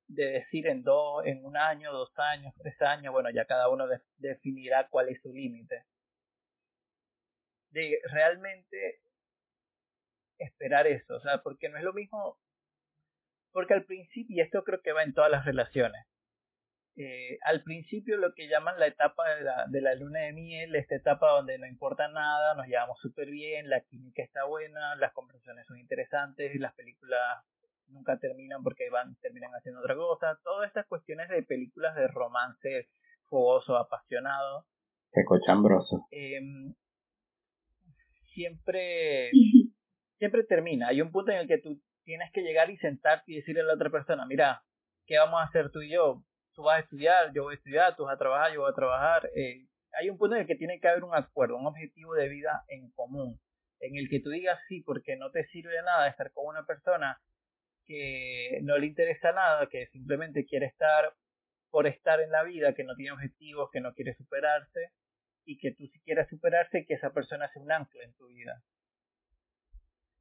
De decir en dos, en un año, dos años, tres años, bueno, ya cada uno definirá cuál es su límite. De realmente esperar eso, o sea, porque no es lo mismo, porque al principio, y esto creo que va en todas las relaciones, eh, al principio lo que llaman la etapa de la, de la luna de miel, esta etapa donde no importa nada, nos llevamos súper bien, la química está buena, las conversaciones son interesantes, las películas nunca terminan porque van terminan haciendo otra cosa, todas estas cuestiones de películas de romance fogoso, apasionado. Cochambroso. Eh, siempre, siempre termina. Hay un punto en el que tú tienes que llegar y sentarte y decirle a la otra persona, mira, ¿qué vamos a hacer tú y yo? Tú vas a estudiar, yo voy a estudiar, tú vas a trabajar, yo voy a trabajar. Eh, hay un punto en el que tiene que haber un acuerdo, un objetivo de vida en común, en el que tú digas sí, porque no te sirve de nada estar con una persona que no le interesa nada, que simplemente quiere estar por estar en la vida, que no tiene objetivos, que no quiere superarse, y que tú si quieres superarse, que esa persona sea un ancla en tu vida.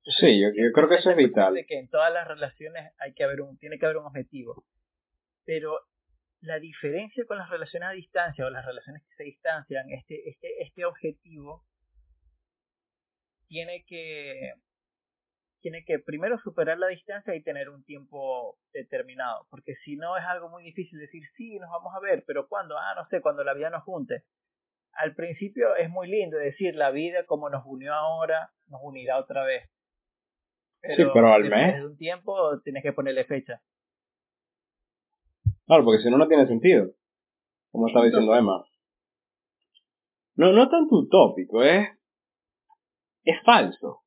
sí, yo, creo que eso es vital. De que en todas las relaciones hay que haber un, tiene que haber un objetivo. Pero la diferencia con las relaciones a distancia o las relaciones que se distancian, este, este, este objetivo tiene que, tiene que primero superar la distancia y tener un tiempo determinado, porque si no es algo muy difícil decir, sí, nos vamos a ver, pero ¿cuándo? Ah, no sé, cuando la vida nos junte. Al principio es muy lindo decir, la vida como nos unió ahora, nos unirá otra vez. Pero sí, pero al mes. de un tiempo tienes que ponerle fecha. Claro, porque si no, no tiene sentido. Como estaba diciendo Emma. No, no tanto utópico, es. Es falso.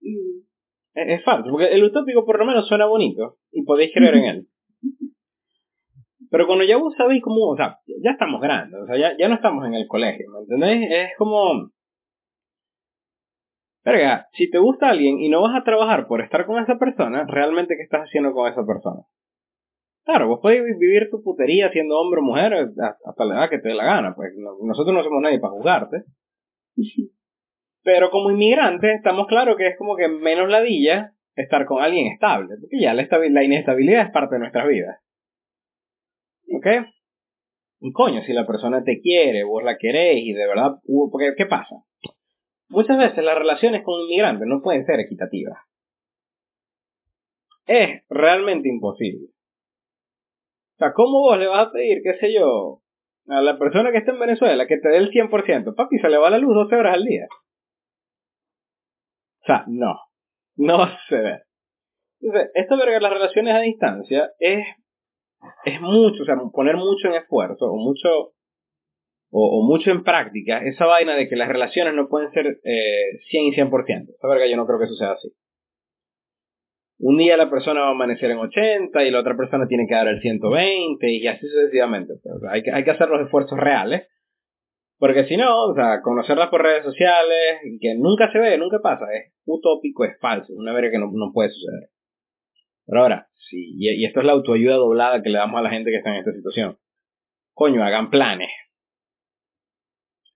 Mm. Es, falso, porque el utópico por lo menos suena bonito y podéis creer en él. Pero cuando ya vos sabéis cómo, o sea, ya estamos grandes, o sea, ya, ya no estamos en el colegio, ¿me entendéis? Es como. Verga, si te gusta alguien y no vas a trabajar por estar con esa persona, realmente qué estás haciendo con esa persona. Claro, vos podés vivir tu putería siendo hombre o mujer hasta la edad que te dé la gana, pues nosotros no somos nadie para juzgarte. Pero como inmigrante estamos claros que es como que menos ladilla estar con alguien estable, porque ya la, la inestabilidad es parte de nuestras vidas. ¿Ok? Y coño, si la persona te quiere, vos la querés y de verdad, porque ¿qué pasa? Muchas veces las relaciones con inmigrantes no pueden ser equitativas. Es realmente imposible. O sea, ¿cómo vos le vas a pedir, qué sé yo, a la persona que está en Venezuela que te dé el 100%? Papi, se le va la luz 12 horas al día. O sea, no. No a suceder. Entonces, esto de las relaciones a distancia es, es mucho, o sea, poner mucho en esfuerzo o mucho o, mucho en práctica esa vaina de que las relaciones no pueden ser eh, 100 y 100%. Esa verga yo no creo que eso sea así. Un día la persona va a amanecer en 80 y la otra persona tiene que dar el 120 y así sucesivamente. hay, que, hay que hacer los esfuerzos reales. Porque si no, o sea, conocerlas por redes sociales, que nunca se ve, nunca pasa, es utópico, es falso, una verga que no, no puede suceder. Pero ahora, sí, y, y esto es la autoayuda doblada que le damos a la gente que está en esta situación. Coño, hagan planes,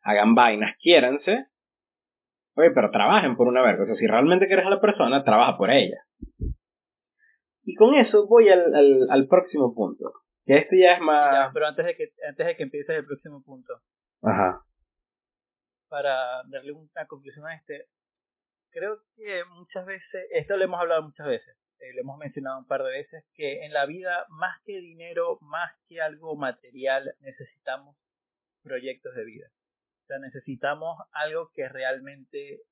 hagan vainas, quiéranse, oye, pero trabajen por una verga. O sea, si realmente quieres a la persona, trabaja por ella. Y con eso voy al, al, al próximo punto. Que este ya es más... pero antes de, que, antes de que empieces el próximo punto. Ajá. Para darle una conclusión a este. Creo que muchas veces, esto lo hemos hablado muchas veces, eh, lo hemos mencionado un par de veces, que en la vida, más que dinero, más que algo material, necesitamos proyectos de vida necesitamos algo que realmente, o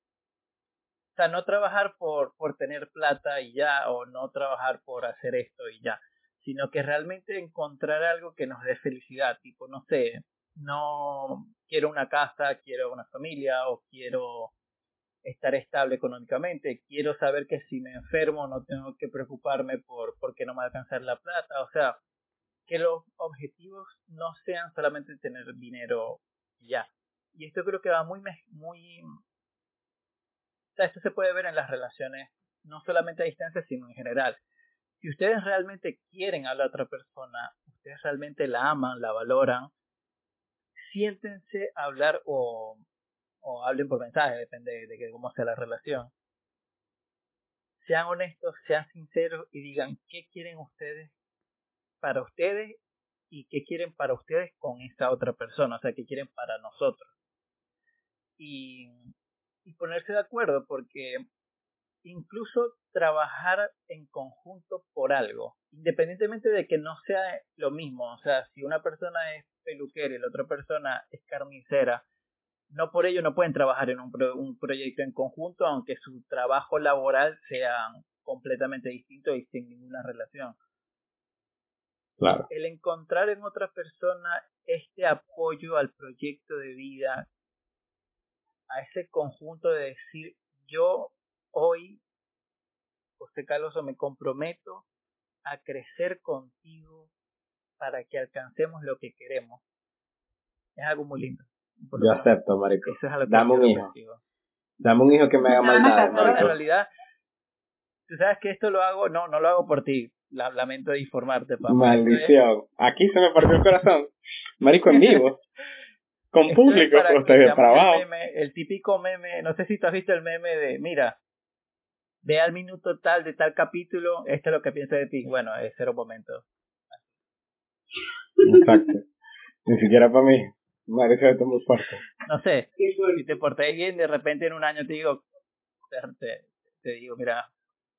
sea, no trabajar por, por tener plata y ya, o no trabajar por hacer esto y ya, sino que realmente encontrar algo que nos dé felicidad, tipo, no sé, no quiero una casa, quiero una familia, o quiero estar estable económicamente, quiero saber que si me enfermo no tengo que preocuparme por porque no me va a alcanzar la plata, o sea, que los objetivos no sean solamente tener dinero ya, y esto creo que va muy, muy... Esto se puede ver en las relaciones, no solamente a distancia, sino en general. Si ustedes realmente quieren a la otra persona, ustedes realmente la aman, la valoran, siéntense a hablar o, o hablen por mensaje, depende de, de cómo sea la relación. Sean honestos, sean sinceros y digan qué quieren ustedes para ustedes y qué quieren para ustedes con esa otra persona, o sea, qué quieren para nosotros y, ponerse de acuerdo porque incluso trabajar en conjunto por algo, independientemente de que no sea lo mismo, o sea, si una persona es peluquera y la otra persona es carnicera, no por ello no pueden trabajar en un, un proyecto en conjunto, aunque su trabajo laboral sea completamente distinto y sin ninguna relación. Claro. El encontrar en otra persona este apoyo al proyecto de vida a ese conjunto de decir, yo hoy, José Carlos, me comprometo a crecer contigo para que alcancemos lo que queremos. Es algo muy lindo. Yo acepto, marico. Dame un hijo. Dame un hijo que me haga maldad. en realidad, tú sabes que esto lo hago, no, no lo hago por ti. lamento de informarte, papá. Maldición. Aquí se me partió el corazón. Marico en vivo. con público, pero trabajo. El, el típico meme, no sé si tú has visto el meme de, mira, ve al minuto tal de tal capítulo, esto es lo que piensa de ti. Bueno, es cero momento. Exacto. Ni siquiera para mí. Madre, eso muy fuerte. No sé, si te porté bien, de repente en un año te digo, te, te digo, mira,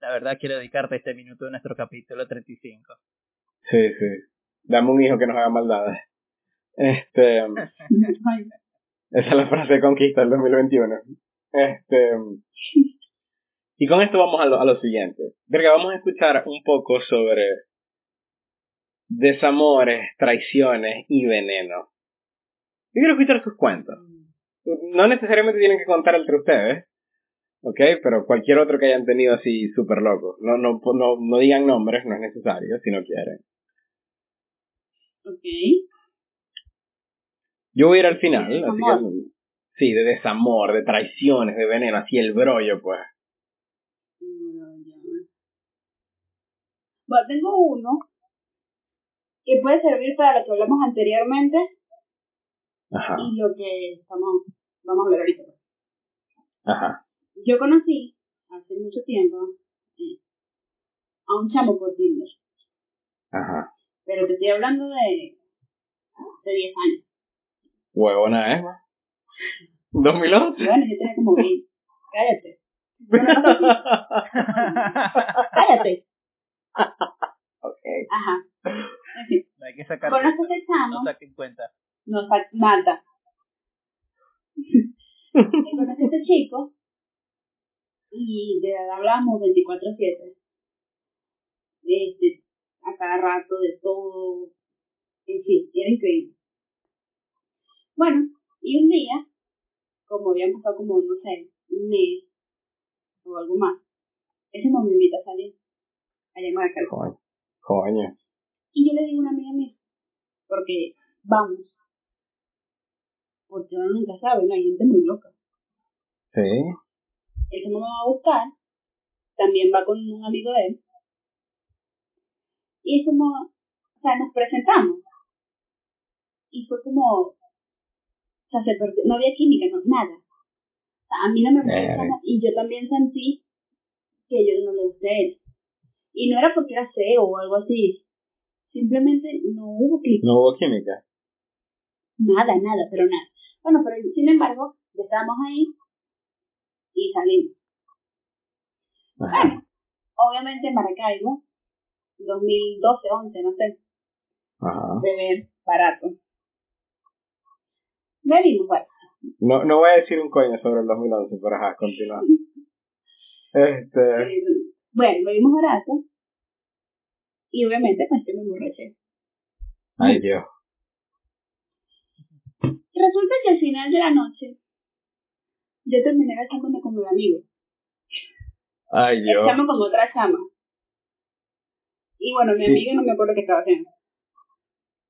la verdad quiero dedicarte este minuto de nuestro capítulo 35. Sí, sí. Dame un hijo que nos haga maldades. Este, esa es la frase de conquista del 2021. Este, y con esto vamos a lo, a lo siguiente. Verga, vamos a escuchar un poco sobre desamores, traiciones y veneno. Yo quiero escuchar sus cuentos. No necesariamente tienen que contar entre ustedes, ¿ok? Pero cualquier otro que hayan tenido así súper loco. No, no, no, no digan nombres, no es necesario, si no quieren. Ok. Yo voy a ir al final, así que Sí, de desamor, de traiciones, de veneno, así el brollo, pues. Bueno, tengo uno que puede servir para lo que hablamos anteriormente Ajá, y lo que estamos, vamos a hablar ahorita. ajá. Yo conocí hace mucho tiempo eh, a un chamo por Tinder, Ajá. pero te estoy hablando de de 10 años. Huevona, ¿eh? 2011. Bueno, yo tenía como 20. Cállate. Cállate. ok. Ajá. En fin, No hay que sacar cuenta. este chamo, No saquen cuenta. no sa- nada. Y conocí a este chico y de verdad hablábamos 24-7. Este, a cada rato, de todo. En fin, era increíble. Bueno, y un día, como habían pasado como, no sé, un mes o algo más, ese momento me invita a salir allá en Maracaibo. Coño. Coño. Y yo le digo a una amiga mía, porque vamos. Porque uno nunca sabe, ¿no? Hay gente muy loca. Sí. Él se me va a buscar, también va con un amigo de él. Y es como, o sea, nos presentamos. Y fue como, o sea, se perdió, no había química, no, nada. O sea, a mí no me chamo, y yo también sentí que yo no le gusté a él. Y no era porque era feo o algo así. Simplemente no hubo clic. No hubo química. Nada, nada, pero nada. Bueno, pero sin embargo, ya estábamos ahí y salimos. Ajá. Obviamente en Maracaibo, 2012, 11, no sé, Ajá. beber barato. Bueno. No, no voy a decir un coño sobre el 2011, pero ajá, continúa. Este. eh, Bueno, bebimos barato. Y obviamente, pues yo me emborraché. Ay, Dios. Resulta que al final de la noche, yo terminé besándome con mi amigo. Ay, Dios. chamo con otra chama. Y bueno, mi amiga no me acuerdo qué estaba haciendo.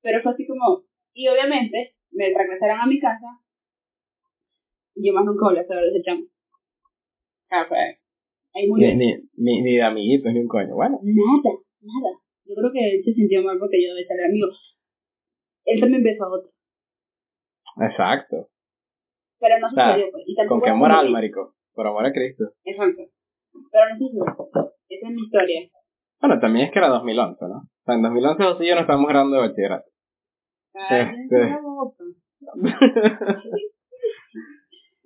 Pero fue así como... Y obviamente, me regresaron a mi casa. Y yo más nunca volví a saber de ese chamo. Ah, fue... Ahí murió. Ni, ni, ni, de amiguitos, ni un coño. Bueno. Nada, nada. Yo creo que él se sintió mal porque yo besé al amigo. Él también besó a otro. Exacto. Pero no O sucedió. pues. Y Con qué moral, marico. Por amor a Cristo. Exacto. Pero no sucedió. Esa es mi historia. Bueno, también es que era 2011, ¿no? O sea, en 2011 José y yo no estábamos grabando de bachillerato. Este. la boca.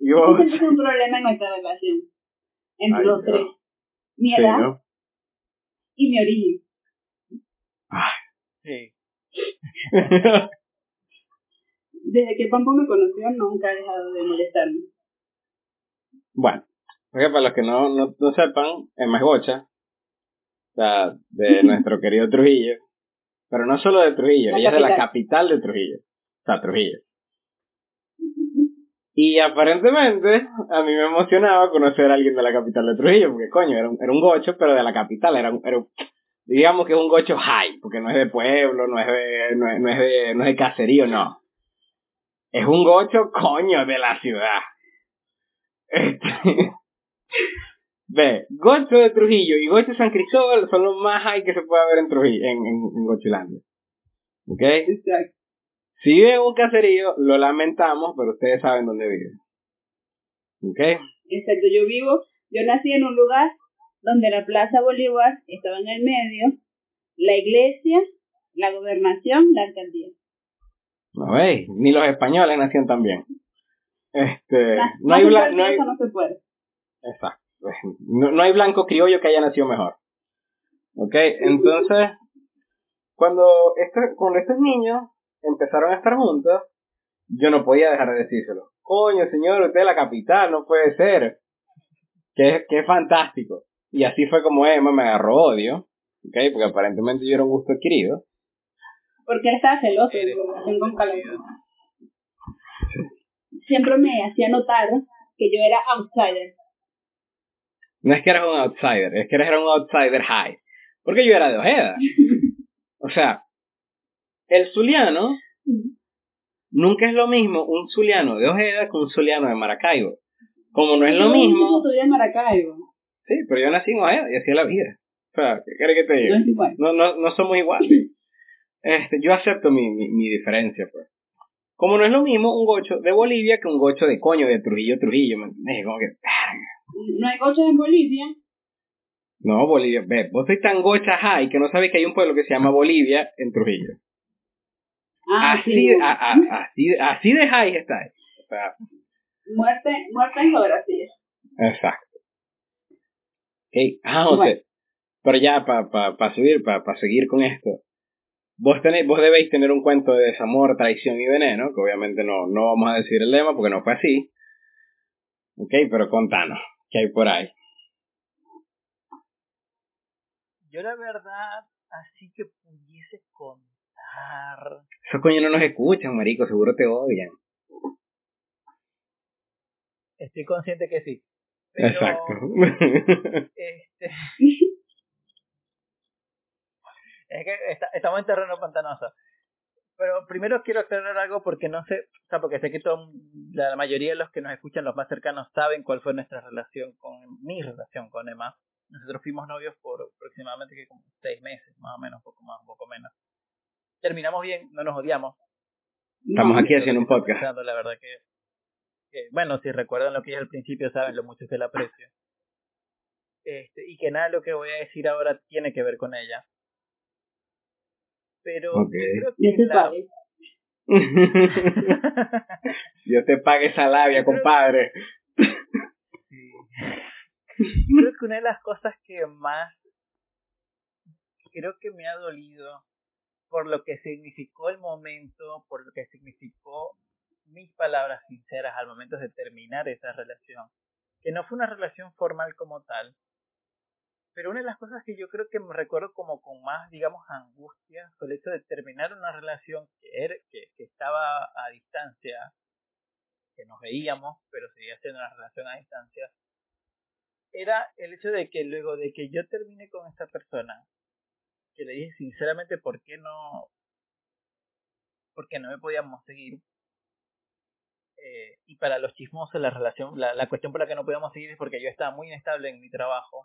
y vos. Ese es un problema en nuestra relación. Entre Ay, los Dios. tres. Mi Sí, edad ¿no? y mi origen. Sí. Desde que Pampo me conoció, nunca ha dejado de molestarme. bueno, porque para los que no, no, no sepan, es gocha. O sea, de nuestro querido Trujillo. Pero no solo de Trujillo, La ella es de la capital. capital de Trujillo. O sea, Trujillo. Y aparentemente a mí me emocionaba conocer a alguien de la capital de Trujillo, porque coño, era un, era un gocho, pero de la capital, era un, era un- digamos que es un gocho high, porque no es de pueblo, no es de, no es, no es de, no es de caserío, no. Es un gocho, coño, de la ciudad. Este, ve, gocho de Trujillo y gocho de San Cristóbal son los más high que se puede ver en Trujillo, en, en, en Gochilandia. ¿Ok? Exacto. Si vive en un caserío, lo lamentamos, pero ustedes saben dónde vive. ¿Ok? Exacto. Yo vivo, yo nací en un lugar donde la Plaza Bolívar estaba en el medio, la iglesia, la gobernación, la alcaldía. No veis, ni los españoles nacían tan bien. Este, Más- no hay, más no hay, no se puede. exacto. No, no hay blanco criollo que haya nacido mejor. ¿Ok? Entonces, cuando, este, cuando estos niños empezaron a estar juntos, yo no podía dejar de decírselo. Coño, señor, usted es la capital, no puede ser. Que, que fantástico. Y así fue como Emma me agarró odio, ¿ok? Porque aparentemente yo era un gusto adquirido. Porque él estaba celoso de relación con. Siempre me hacía notar que yo era outsider. No es que eras un outsider, es que eres era un outsider high. Porque yo era de Ojeda. O sea, el Zuliano Nunca es lo mismo un zuliano de Ojeda que un zuliano de Maracaibo. Como no es lo mismo... Maracaibo. Sí, pero yo nací en Ojeda y así es la vida. O sea, ¿qué quieres que te diga? No, no, no somos iguales. Este, yo acepto mi, mi, mi diferencia, pues. Como no es lo mismo un gocho de Bolivia que un gocho de coño de Trujillo, Trujillo, ¿me entiendes? Como que. No hay coches en Bolivia. No, Bolivia, ve, vos sois tan gocha high que no sabéis que hay un pueblo que se llama Bolivia en Trujillo. Ah, así, sí. a- a- así, así de high está. O sea, Muerte, muerte en geografía. exacto. Ok, ah, José. Bueno. Pero ya, para pa, pa subir, para pa seguir con esto. Vos, tenéis, vos debéis tener un cuento de desamor, traición y veneno, que obviamente no, no vamos a decir el lema porque no fue así. Ok, pero contanos, ¿qué hay por ahí? Yo la verdad, así que pudiese contar. Esos coños no nos escuchan, marico, seguro te odian. Estoy consciente que sí. Pero, Exacto. Este, es que está- estamos en terreno pantanoso. Pero primero quiero aclarar algo porque no sé, o sea, porque sé que todo, la mayoría de los que nos escuchan, los más cercanos, saben cuál fue nuestra relación con, mi relación con Emma. Nosotros fuimos novios por aproximadamente que como seis meses, más o menos, poco más, un poco menos. Terminamos bien, no nos odiamos. Estamos No. aquí haciendo un podcast. pensando, la verdad que, que, bueno, si recuerdan lo que dije al principio, saben lo mucho que la aprecio. Este, y que nada de lo que voy a decir ahora tiene que ver con ella. Pero yo creo Yo que te la- pague. Dios te pague esa labia, compadre. Sí. Yo creo que una de las cosas que más creo que me ha dolido por lo que significó el momento, por lo que significó mis palabras sinceras al momento de terminar esa relación, que no fue una relación formal como tal, pero una de las cosas que yo creo que me recuerdo como con más, digamos, angustia fue el hecho de terminar una relación que, era, que, estaba a distancia, que nos veíamos, pero seguía siendo una relación a distancia, era el hecho de que luego de que yo terminé con esta persona, que le dije sinceramente por qué no, por qué no me podíamos seguir, eh, y para los chismosos la relación, la, la cuestión por la que no podíamos seguir es porque yo estaba muy inestable en mi trabajo,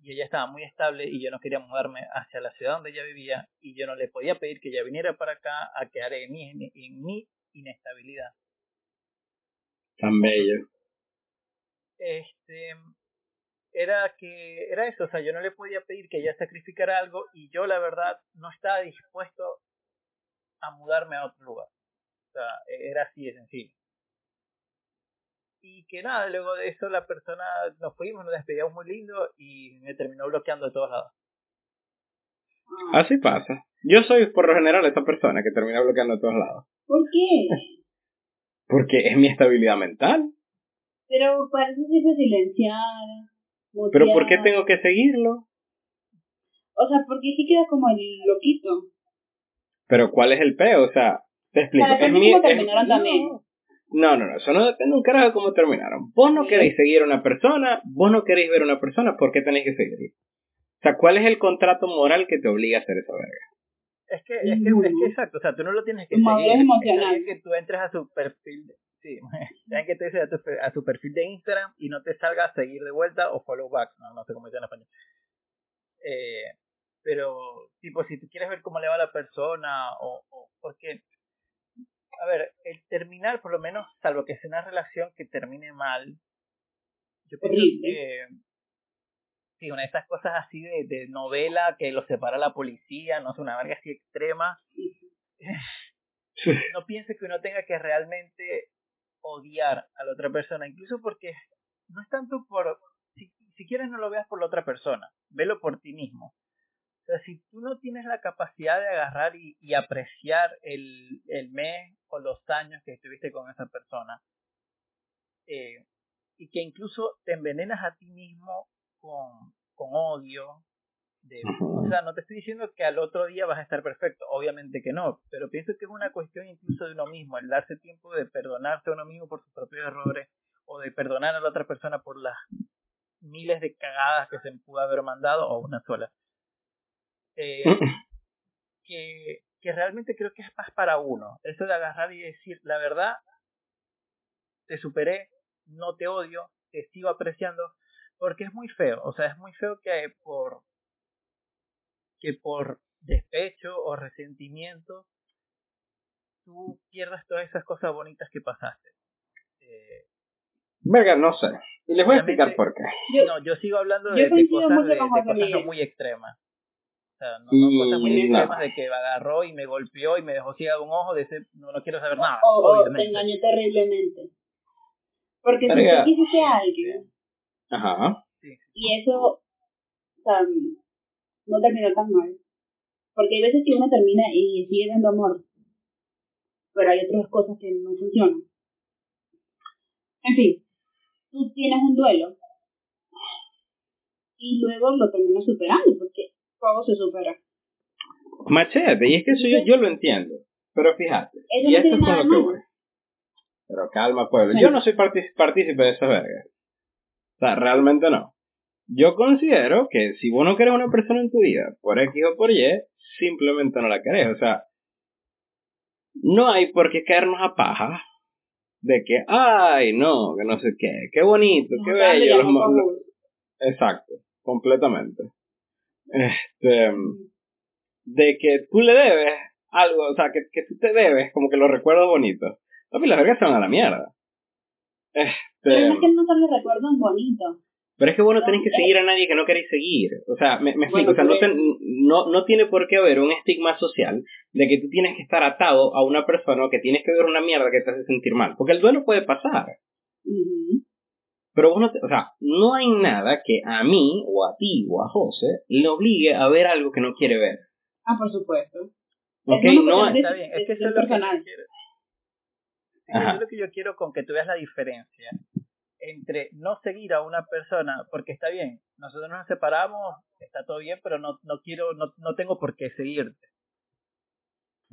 y ella estaba muy estable y yo no quería mudarme hacia la ciudad donde ella vivía, y yo no le podía pedir que ella viniera para acá a quedar en mi, en mi inestabilidad. Tan bello. este era que era eso, o sea, yo no le podía pedir que ella sacrificara algo y yo la verdad no estaba dispuesto a mudarme a otro lugar. O sea, era así de sencillo. Y que nada, luego de eso la persona nos fuimos, nos despedíamos muy lindo y me terminó bloqueando de todos lados. Ah, Así pasa. Yo soy por lo general esa persona que termina bloqueando a todos lados. ¿Por qué? Porque es mi estabilidad mental. Pero para eso sirve silenciar. Pero ¿por qué tengo que seguirlo? O sea, porque sí queda como el loquito. Pero ¿cuál es el peo? O sea, te explico. Para Es mi, es- terminaron también. No, no, no, eso no depende un carajo de cómo terminaron. Vos no queréis seguir a una persona, vos no queréis ver a una persona, ¿por qué tenéis que seguir? O sea, ¿cuál es el contrato moral que te obliga a hacer esa verga? Es que, es que, es que exacto, o sea, tú no lo tienes que Tu seguir. emocional. Bien que tú entres a su perfil, de, sí, bien que tú entres a, tu, a su perfil de Instagram y no te salga a seguir de vuelta o follow back, no, no sé cómo dice en español. Eh, pero, tipo, si tú quieres ver cómo le va a la persona o, o porque, a ver, el terminar, por lo menos, salvo que sea una relación que termine mal, yo pienso que sí, una de esas cosas así de, de novela que lo separa la policía, no sé, una verga así extrema, no piense que uno tenga que realmente odiar a la otra persona, incluso porque no es tanto por, si, si quieres no lo veas por la otra persona, velo por ti mismo. O sea, si tú no tienes la capacidad de agarrar y, y apreciar el, el mes o los años que estuviste con esa persona, eh, y que incluso te envenenas a ti mismo con, con odio, de, o sea, no te estoy diciendo que al otro día vas a estar perfecto, obviamente que no, pero pienso que es una cuestión incluso de uno mismo, el darse tiempo de perdonarse a uno mismo por sus propios errores o de perdonar a la otra persona por las miles de cagadas que se pudo haber mandado o una sola. Eh, que que realmente creo que es más para uno. Eso de agarrar y decir, la verdad, te superé, no te odio, te sigo apreciando, porque es muy feo. O sea, es muy feo que por que por despecho o resentimiento tú pierdas todas esas cosas bonitas que pasaste. Eh, Verga, no sé. Y les voy a explicar por qué. Yo, no, yo sigo hablando de, de cosas, de, de cosas muy extremas. O sea, no, no cosas muy extremas de que agarró y me golpeó y me dejó ciega un ojo, de ese, no, no quiero saber nada. O, o te engañó terriblemente. Porque si tú quisiste a alguien Ajá. y eso, o sea, no terminó tan mal. Porque hay veces que uno termina y sigue dando amor, pero hay otras cosas que no funcionan. En fin, tú tienes un duelo y luego lo terminas superando, porque se supera. Machete, y es que eso yo, yo lo entiendo, pero fíjate, Eso y no esto es con lo que voy. Pero calma, pueblo. Yo no soy partícipe de esa verga. O sea, realmente no. Yo considero que si vos no querés una persona en tu vida, por X o por Y, simplemente no la querés. O sea, no hay por qué caernos a paja de que, ay, no, que no sé qué, qué bonito, qué bello. los. Exacto, completamente. Este, de que tú le debes algo, o sea, que, que tú te debes como que los recuerdos bonitos. Papi, las vergas se van a la mierda. Este, Pero no es que no son los recuerdos bonitos. pero es que vos no tenés que seguir a nadie que no queréis seguir. O sea, me, me explico. Bueno, o sea, no, ten- no, no tiene por qué haber un estigma social de que tú tienes que estar atado a una persona o que tienes que ver una mierda que te hace sentir mal. Porque el duelo puede pasar. Pero vos no te- o sea, no hay nada que a mí, o a ti, o a José, le obligue a ver algo que no quiere ver. Ah, por supuesto. ¿Ok? Es No, Está bien, es que eso es lo que yo quiero. Eso es lo que yo quiero con que tú veas la diferencia entre no seguir a una persona, porque está bien, nosotros nos separamos, está todo bien, pero no, no quiero, no, no tengo por qué seguirte.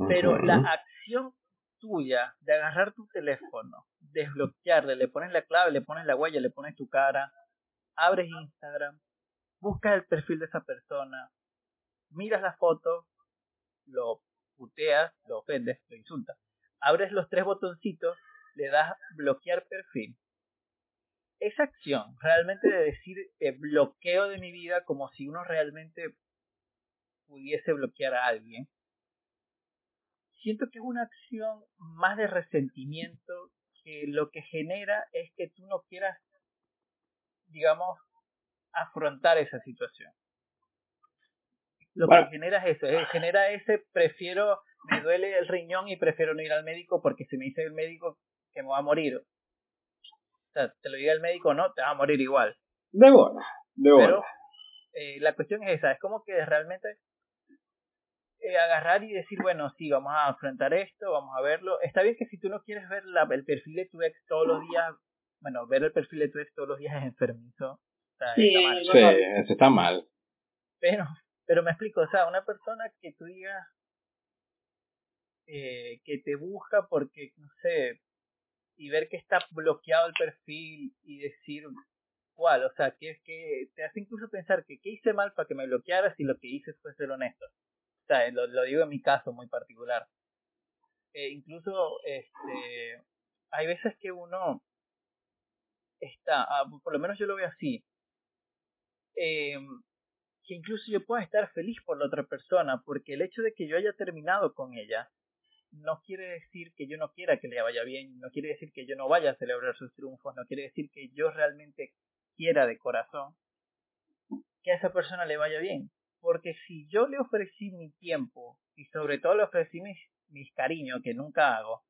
Pero la acción tuya de agarrar tu teléfono, desbloquearle, le pones la clave, le pones la huella, le pones tu cara, abres Instagram, buscas el perfil de esa persona, miras la foto, lo puteas, lo ofendes, lo insultas, abres los tres botoncitos, le das bloquear perfil. Esa acción realmente de decir bloqueo de mi vida como si uno realmente pudiese bloquear a alguien, siento que es una acción más de resentimiento que lo que genera es que tú no quieras, digamos, afrontar esa situación. Lo Bueno. que genera es eso, eh, genera ese prefiero, me duele el riñón y prefiero no ir al médico porque si me dice el médico que me va a morir. O sea, te lo diga el médico no, te va a morir igual. De bola, de bola. Pero eh, la cuestión es esa, es como que realmente eh, agarrar y decir, bueno, sí, vamos a enfrentar esto, vamos a verlo. Está bien que si tú no quieres ver la, el perfil de tu ex todos los días, bueno, ver el perfil de tu ex todos los días es enfermizo. O sea, Sí, está mal. sí, eso está mal. Pero, pero me explico, o sea, una persona que tú digas eh, que te busca porque, no sé, y ver que está bloqueado el perfil y decir cuál, o sea, que es que te hace incluso pensar que qué hice mal para que me bloquearas y lo que hice fue ser honesto. Lo, digo en mi caso muy particular. Eh, incluso, este, hay veces que uno está, ah, por lo menos yo lo veo así, eh, que incluso yo pueda estar feliz por la otra persona, porque el hecho de que yo haya terminado con ella no quiere decir que yo no quiera que le vaya bien, no quiere decir que yo no vaya a celebrar sus triunfos, no quiere decir que yo realmente quiera de corazón que a esa persona le vaya bien. Porque si yo le ofrecí mi tiempo y sobre todo le ofrecí mis, mis cariños, que nunca hago,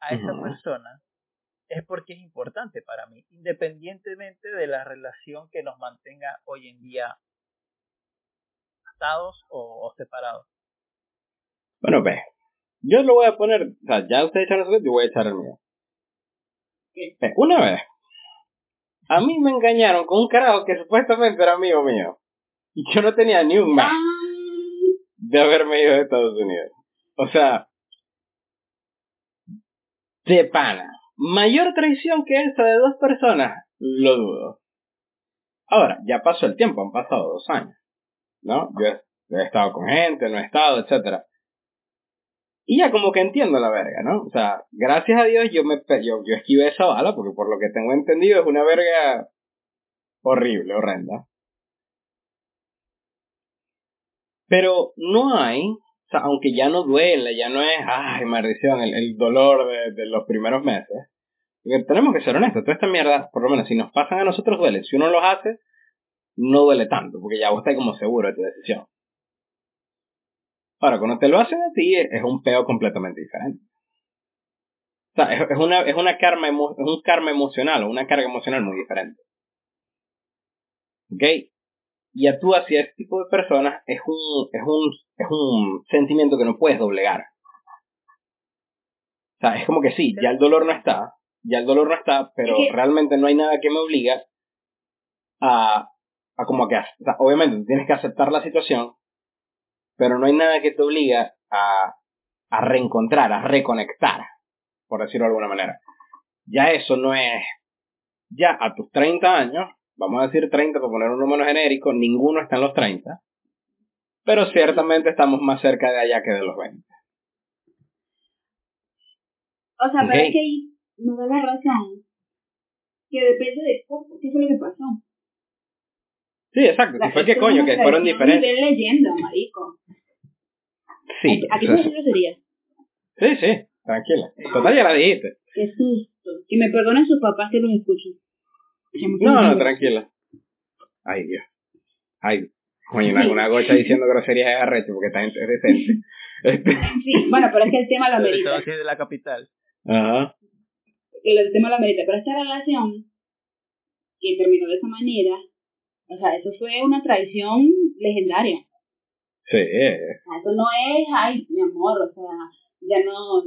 a esa persona, es porque es importante para mí, independientemente de la relación que nos mantenga hoy en día atados o, o separados. Bueno, ve. Yo lo voy a poner, o sea, ya ustedes echaron su yo voy a echar el mío. Una vez, a mí me engañaron con un carajo que supuestamente era amigo mío. Y yo no tenía ni un Ah, de haberme ido de Estados Unidos. O sea, de pana. Mayor traición que esa de dos personas, lo dudo. Ahora, ya pasó el tiempo, han pasado dos años. ¿No? Yo he, he estado con gente, no he estado, etcétera. Y ya como que entiendo la verga, ¿no? O sea, gracias a Dios yo me yo, yo esquivé esa bala porque por lo que tengo entendido es una verga horrible, horrenda. Pero no hay, aunque ya no duele, ya no es, ay, maldición, el, el dolor de, de, los primeros meses. Tenemos que ser honestos, toda esta mierda, por lo menos si nos pasan a nosotros duele. Si uno los hace, no duele tanto, porque ya vos estás como seguro de tu decisión. Ahora, cuando te lo hacen a ti, es un peo completamente diferente. O sea, es, una, es, una karma es un karma emocional una carga emocional muy diferente. ¿Ok? Y tú hacia este tipo de personas es un, es un, es un sentimiento que no puedes doblegar. O sea, es como que sí, ya el dolor no está, ya el dolor no está, pero realmente no hay nada que me obliga a, a como que, o sea, obviamente tienes que aceptar la situación, pero no hay nada que te obliga a, a reencontrar, a reconectar, por decirlo de alguna manera. Ya eso no es, ya a tus 30 años, vamos a decir 30 para poner un número genérico, ninguno está en los 30, pero ciertamente estamos más cerca de allá que de los 20. O sea, pero es que ahí no da la razón. Que depende de cómo, qué fue lo que pasó. Sí, exacto. Si fue que coño, que fueron diferentes. leyenda, marico. Sí. ¿A qué sería? Sí, sí, tranquila. Total, ya la dijiste. Qué susto. Que me perdonen sus papás que los escuchan. No, no, tranquila. Ay, Dios. Ay, coño, una, gocha diciendo groserías es arrecho porque está decente. Este. Sí, bueno, pero es que el tema lo amerita. De la capital. Ajá. El tema lo amerita. Pero esta relación que terminó de esa manera, o sea, eso fue una traición legendaria. Sí. eso no es, ay, mi amor, o sea, ya no,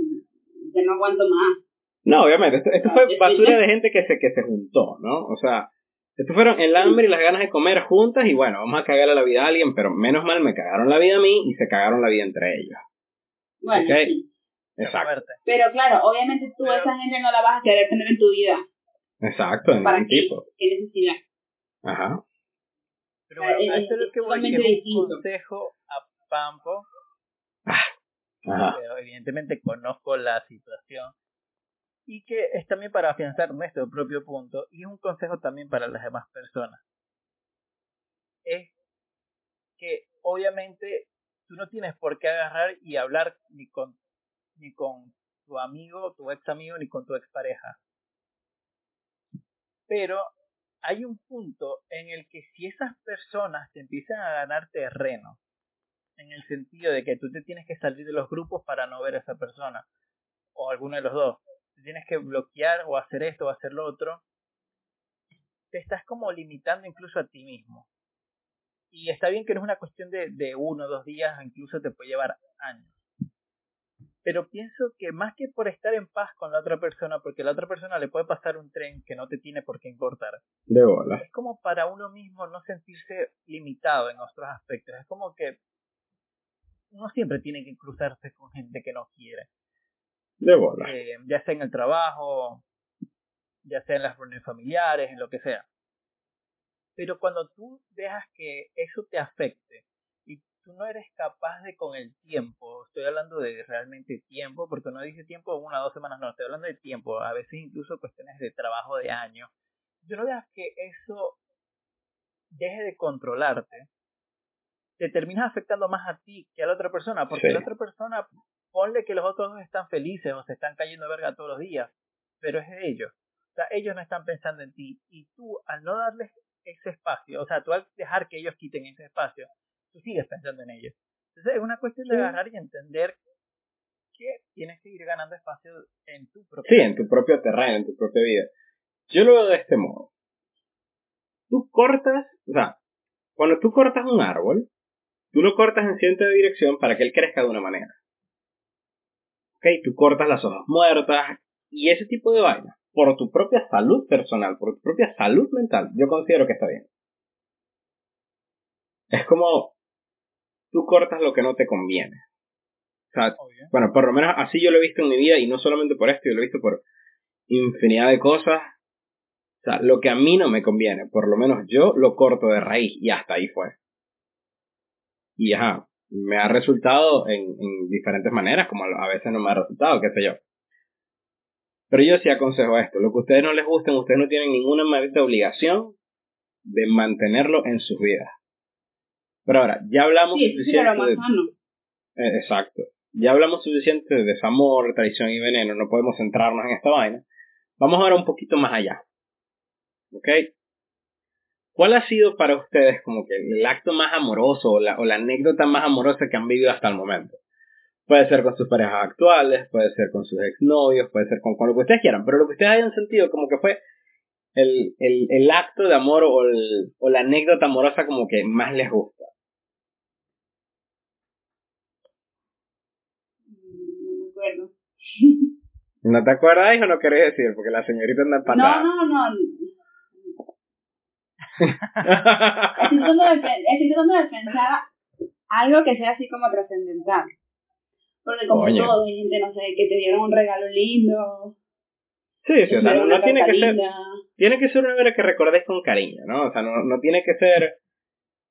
ya no aguanto más. No, obviamente, esto, esto fue basura de gente que se, que se juntó, ¿no? O sea, esto fueron el hambre y las ganas de comer juntas y bueno, vamos a cagarle la vida a alguien, pero menos mal me cagaron la vida a mí y se cagaron la vida entre ellos. Bueno, sí. Exacto. Pero claro, obviamente tú a esa gente no la vas a querer tener en tu vida. Exacto, en ¿Para qué, tipo. ¿Qué necesidad? Ajá. Pero bueno, esto es lo que voy a un consejo a Pampo. Ah, ajá. Pero evidentemente conozco la situación y que es también para afianzar nuestro propio punto y es un consejo también para las demás personas. Es que obviamente tú no tienes por qué agarrar y hablar ni con ni con tu amigo, tu ex amigo, ni con tu expareja. Pero hay un punto en el que si esas personas te empiezan a ganar terreno, en el sentido de que tú te tienes que salir de los grupos para no ver a esa persona, o alguno de los dos, tienes que bloquear o hacer esto o hacer lo otro, te estás como limitando incluso a ti mismo. Y está bien que no es una cuestión de, de uno o dos días, incluso te puede llevar años. Pero pienso que más que por estar en paz con la otra persona, porque la otra persona le puede pasar un tren que no te tiene por qué importar. De bola. Es como para uno mismo no sentirse limitado en otros aspectos. Es como que uno siempre tiene que cruzarse con gente que no quiere. De bola. Eh, ya sea en el trabajo, ya sea en las reuniones familiares, en lo que sea. Pero cuando tú dejas que eso te afecte y tú no eres capaz de con el tiempo, estoy hablando de realmente tiempo, porque no dice tiempo una o dos semanas, no, estoy hablando de tiempo, a veces incluso cuestiones de trabajo de años. Tú no dejas que eso deje de controlarte, te terminas afectando más a ti que a la otra persona, porque la otra persona ponle que los otros están felices o se están cayendo verga todos los días, pero es de ellos. O sea, ellos no están pensando en ti y tú al no darles ese espacio, o sea, tú al dejar que ellos quiten ese espacio, tú sigues pensando en ellos. Entonces es una cuestión de agarrar y entender que tienes que ir ganando espacio en tu propio Sí, en tu propio terreno, en tu propia vida. Yo lo veo de este modo. Tú cortas, o sea, cuando tú cortas un árbol, tú lo cortas en cierta dirección para que él crezca de una manera. Tú cortas las hojas muertas y ese tipo de vaina. Por tu propia salud personal, por tu propia salud mental, yo considero que está bien. Es como tú cortas lo que no te conviene. O sea, bueno, por lo menos así yo lo he visto en mi vida y no solamente por esto, yo lo he visto por infinidad de cosas. O sea, lo que a mí no me conviene, por lo menos yo lo corto de raíz y hasta ahí fue. Y ajá, me ha resultado en, en diferentes maneras, como a veces no me ha resultado, qué sé yo. Pero yo sí aconsejo esto, lo que a ustedes no les gusten, ustedes no tienen ninguna maldita obligación de mantenerlo en sus vidas. Pero ahora, ya hablamos Sí, más de- eh, exacto. Ya hablamos suficiente de desamor, traición y veneno, no podemos centrarnos en esta vaina. Vamos ahora un poquito más allá. ¿Ok? ¿Cuál ha sido para ustedes como que el acto más amoroso o la, o la anécdota más amorosa que han vivido hasta el momento? Puede ser con sus parejas actuales, puede ser con sus exnovios, puede ser con, con lo que ustedes quieran, pero lo que ustedes hayan sentido como que fue el, el, el acto de amor o, el- o la anécdota amorosa como que más les gusta. No me acuerdo. ¿No te acuerdas o no querés decir? Porque la señorita anda empatada. No, no, no. Estoy tratando, de, pe- estoy tratando de pensar algo que sea así como trascendental. Porque como todo, hay gente, no sé, que te dieron un regalo lindo, Sí, sí, o sea, no, tiene que ser, tiene que ser una que recordéis con cariño, ¿no? O sea, no, no tiene que ser,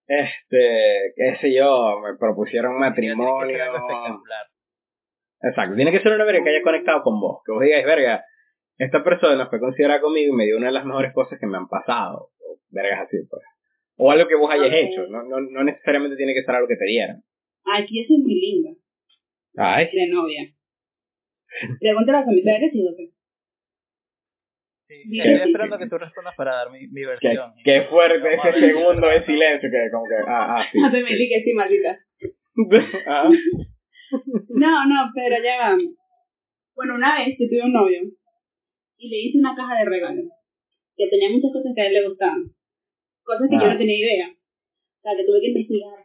este, qué sé yo, me propusieron Tiene que ser matrimonio. algo espectacular. Exacto, tiene que ser una vera que haya conectado con vos, que vos digáis, verga, esta persona fue considerada conmigo y me dio una de las mejores cosas que me han pasado, vergas así, pues. O algo que vos hayas hecho, no, no, no necesariamente tiene que ser algo que te dieran. Aquí yo soy muy linda, Ay, de novia. Pregúntale a que sí o qué. Sí, Sí, estoy sí, esperando sí. que tú respondas para dar mi, mi qué, versión. qué fuerte Vamos a ese ver. segundo de silencio que como que, ah, ah, sí. No te metí que sí, maldita. Ah, No, no, pero ya va. Bueno, una vez que tuve un novio y le hice una caja de regalos que tenía muchas cosas que a él le gustaban. Cosas que yo no tenía idea. O sea, que tuve que investigar.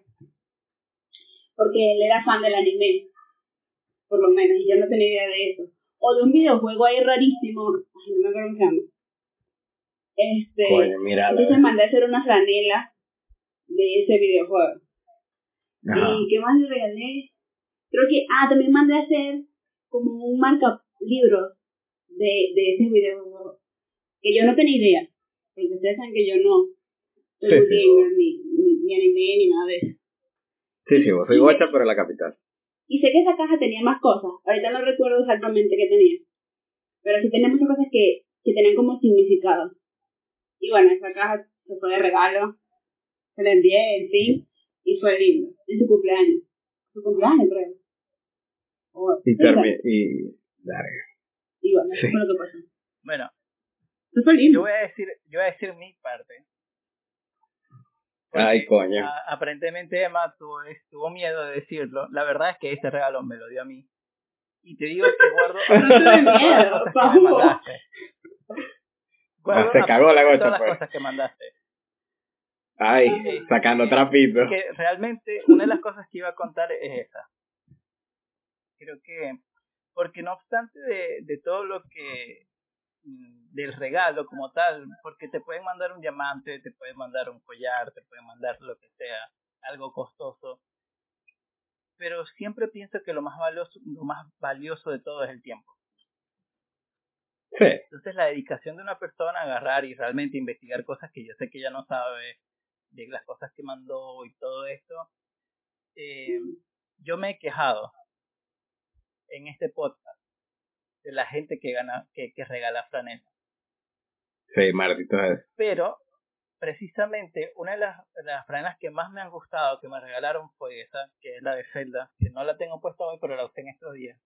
Porque él era fan del anime. Por lo menos, y yo no tenía idea de eso. O de un videojuego ahí rarísimo. Ay, no me acuerdo cómo se llama. Este. mira. entonces mandé a hacer una franela de ese videojuego. Ajá. ¿Y qué más le regalé? Creo que, ah, también mandé a hacer como un marca libros de, de ese videojuego. Que yo no tenía idea. Porque ustedes saben que yo no Sí, sí, ni, ni, ni anime, ni nada de eso. Sí, sí, vos soy gocha, pero en la capital. Y sé que esa caja tenía más cosas. Ahorita no recuerdo exactamente qué tenía. Pero sí tenía muchas cosas que, que tenían como significado. Y bueno, esa caja se fue de regalo. Se la envié, en fin. Y fue lindo. En su cumpleaños. Su cumpleaños, creo. Y termi- y bueno, eso Sí. fue lo que pasó. Bueno, Eso fue lindo. yo voy a decir, yo voy a decir mi parte. Porque, Ay, coño. a- aparentemente Emma tuvo, tuvo miedo de decirlo. La verdad es que este regalo me lo dio a mí. Y te digo que guardo No tuve miedo, cagó la gocha, las pues. cosas que mandaste. Ay, Sí. sacando trapito. que realmente una de las cosas que iba a contar es esa. Creo que, porque no obstante de, de todo lo que, del regalo como tal, porque te pueden mandar un diamante, te pueden mandar un collar, te pueden mandar lo que sea, algo costoso, pero siempre pienso que lo más valioso, lo más valioso de todo es el tiempo. Sí, Entonces la dedicación de una persona a agarrar y realmente investigar cosas que yo sé que ella no sabe, de las cosas que mandó y todo esto, eh, yo me he quejado en este podcast de la gente que gana, que, que regala franela. sí, maldito es. Pero precisamente una de las, las franelas que más me han gustado que me regalaron fue esa, que es la de Zelda, que no la tengo puesta hoy, pero la usé en estos días.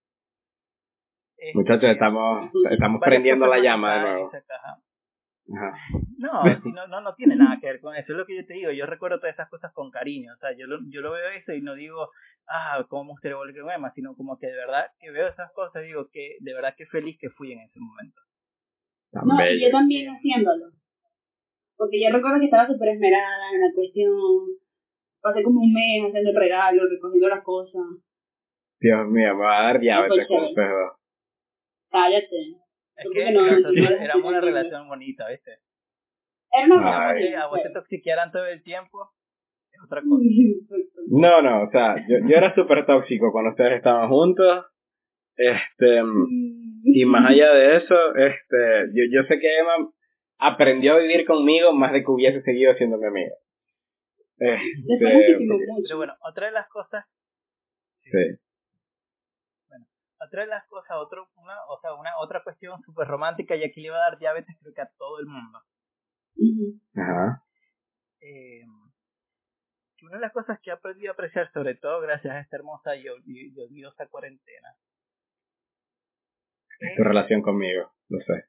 Este, Muchachos, estamos, estamos varias prendiendo la llama de nuevo. esa caja. Ajá. No, si no, no, no tiene nada que ver con eso. Es lo que yo te digo. Yo recuerdo todas esas cosas con cariño. O sea, yo lo, yo lo veo eso y no digo, ah, cómo me gustaría volver con Emma, sino como que de verdad que veo esas cosas digo que de verdad que feliz que fui en ese momento. Tan No, y yo también haciéndolo. Porque yo recuerdo que estaba súper esmerada en la cuestión. Pasé como un mes haciendo el regalo, recogiendo las cosas. Dios mío, me va a dar. Cállate. Es que que no, éramos una relación bonita, ¿viste? Era una relación a vos te toxiquearan todo el tiempo es otra cosa. No, no, o sea, yo, yo era súper tóxico cuando ustedes estaban juntos. Este, y más allá de eso, este, yo, yo sé que Emma aprendió a vivir conmigo más de que hubiese seguido siendo mi amiga. Este. Pero bueno, otra de las cosas Sí. Otra de las cosas, otro, una, o sea, una otra cuestión súper romántica, y aquí le va a dar diabetes creo que a todo el mundo. Ajá. Eh, que una de las cosas que he aprendido a apreciar, sobre todo gracias a esta hermosa y y- y odiosa cuarentena, Es tu relación conmigo, lo sé.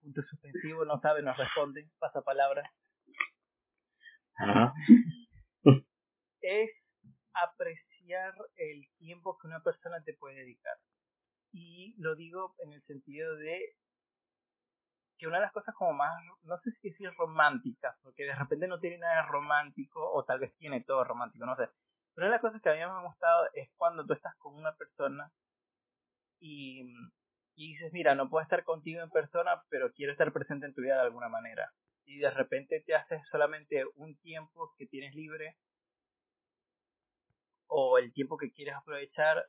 punto suspensivo, no sabe, no responde, pasa palabra, Ajá. es apreciar el tiempo que una persona te puede dedicar. Y lo digo en el sentido de que una de las cosas como más, no sé si decir románticas, porque de repente no tiene nada de romántico, o tal vez tiene todo romántico, no sé. Pero una de las cosas que a mí me ha gustado es cuando tú estás con una persona y, y dices, mira, no puedo estar contigo en persona, pero quiero estar presente en tu vida de alguna manera. Y de repente te haces solamente un tiempo que tienes libre o el tiempo que quieres aprovechar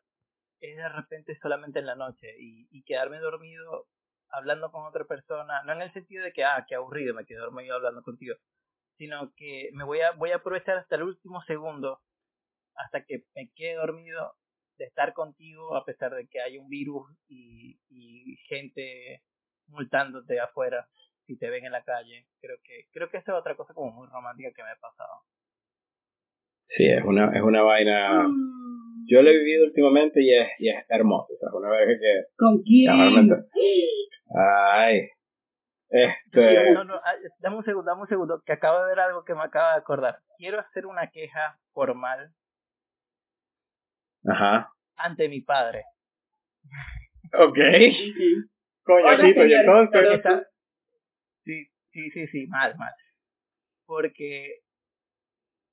es de repente solamente en la noche y, y quedarme dormido hablando con otra persona, no en el sentido de que, ah, qué aburrido, me quedo dormido hablando contigo, sino que me voy a, voy a aprovechar hasta el último segundo, hasta que me quede dormido, de estar contigo a pesar de que hay un virus y, y gente multándote afuera si te ven en la calle. Creo que creo que esa es otra cosa como muy romántica que me ha pasado. Sí, es una, es una vaina. Yo lo he vivido últimamente y es, y es hermoso. O sea, una vez que. ¿Con quién? Ay. Este. No, no, ah, dame un segundo, dame un segundo, que acabo de ver algo que me acaba de acordar. Quiero hacer una queja formal Ajá. ante mi padre. Ok. Coñacito, y entonces. Sí, sí, sí, sí, mal, mal. Porque